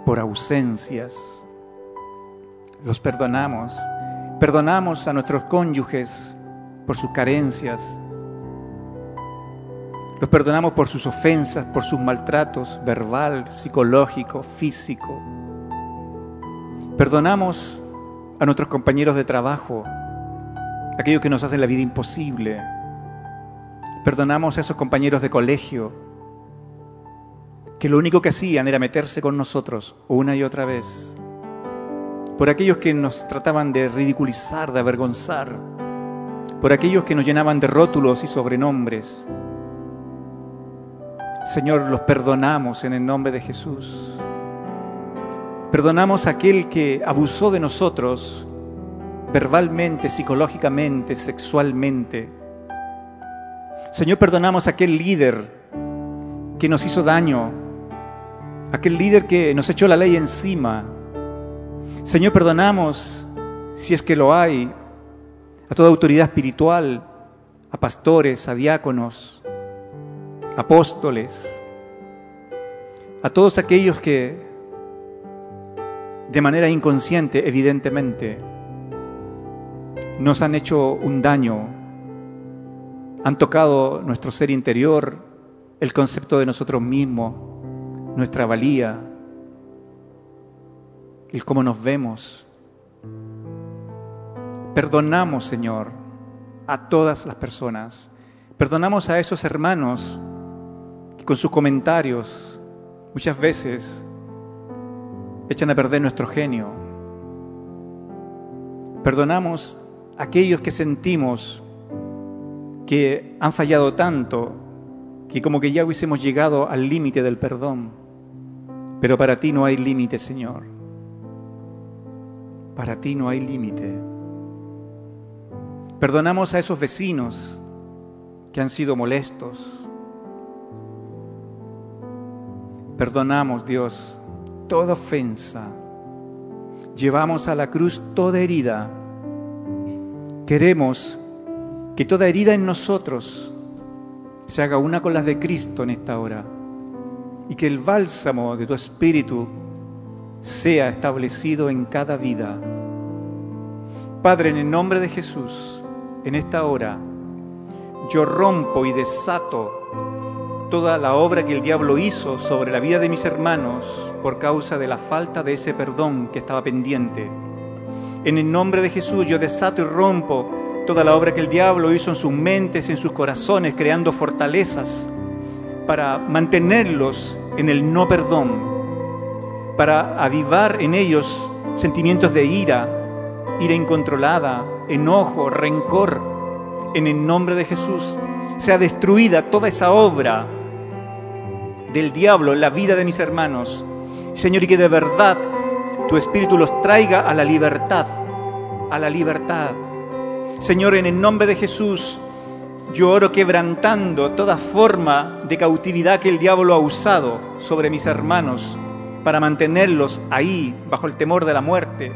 por ausencias. Los perdonamos. Perdonamos a nuestros cónyuges por sus carencias. Los perdonamos por sus ofensas, por sus maltratos verbal, psicológico, físico. Perdonamos a nuestros compañeros de trabajo, aquellos que nos hacen la vida imposible. Perdonamos a esos compañeros de colegio que lo único que hacían era meterse con nosotros una y otra vez. Por aquellos que nos trataban de ridiculizar, de avergonzar. Por aquellos que nos llenaban de rótulos y sobrenombres. Señor, los perdonamos en el nombre de Jesús. Perdonamos a aquel que abusó de nosotros verbalmente, psicológicamente, sexualmente. Señor, perdonamos a aquel líder que nos hizo daño, aquel líder que nos echó la ley encima. Señor, perdonamos, si es que lo hay, a toda autoridad espiritual, a pastores, a diáconos, apóstoles, a todos aquellos que de manera inconsciente, evidentemente, nos han hecho un daño, han tocado nuestro ser interior, el concepto de nosotros mismos, nuestra valía, el cómo nos vemos. Perdonamos, Señor, a todas las personas. Perdonamos a esos hermanos que con sus comentarios muchas veces echan a perder nuestro genio. Perdonamos aquellos que sentimos que han fallado tanto que como que ya hubiésemos llegado al límite del perdón. Pero para ti no hay límite, Señor. Para ti no hay límite. Perdonamos a esos vecinos que han sido molestos. Perdonamos, Dios, toda ofensa. Llevamos a la cruz toda herida Queremos que toda herida en nosotros se haga una con las de Cristo en esta hora y que el bálsamo de tu espíritu sea establecido en cada vida. Padre, en el nombre de Jesús, en esta hora, yo rompo y desato toda la obra que el diablo hizo sobre la vida de mis hermanos por causa de la falta de ese perdón que estaba pendiente en el nombre de Jesús yo desato y rompo toda la obra que el diablo hizo en sus mentes, en sus corazones, creando fortalezas para mantenerlos en el no perdón, para avivar en ellos sentimientos de ira, ira incontrolada, enojo, rencor. En el nombre de Jesús sea destruida toda esa obra del diablo en la vida de mis hermanos. Señor, y que de verdad tu Espíritu los traiga a la libertad, a la libertad. Señor, en el nombre de Jesús, yo oro quebrantando toda forma de cautividad que el diablo ha usado sobre mis hermanos para mantenerlos ahí bajo el temor de la muerte,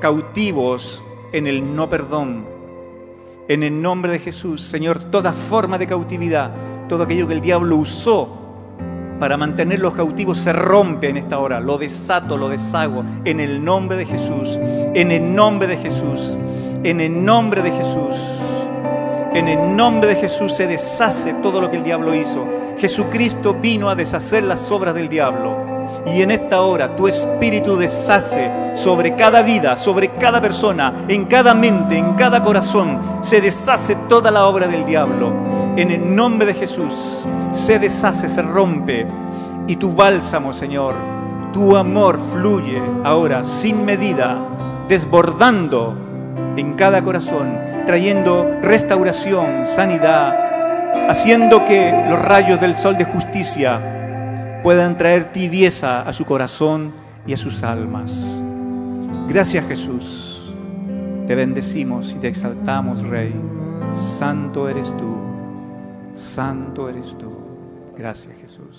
cautivos en el no perdón. En el nombre de Jesús, Señor, toda forma de cautividad, todo aquello que el diablo usó para mantener los cautivos se rompe en esta hora. Lo desato, lo deshago en el nombre de Jesús, en el nombre de Jesús, en el nombre de Jesús. En el nombre de Jesús se deshace todo lo que el diablo hizo. Jesucristo vino a deshacer las obras del diablo. Y en esta hora tu espíritu deshace sobre cada vida, sobre cada persona, en cada mente, en cada corazón. Se deshace toda la obra del diablo. En el nombre de Jesús se deshace, se rompe. Y tu bálsamo, Señor, tu amor fluye ahora sin medida, desbordando en cada corazón, trayendo restauración, sanidad, haciendo que los rayos del sol de justicia puedan traer tibieza a su corazón y a sus almas. Gracias Jesús, te bendecimos y te exaltamos, Rey. Santo eres tú, santo eres tú. Gracias Jesús.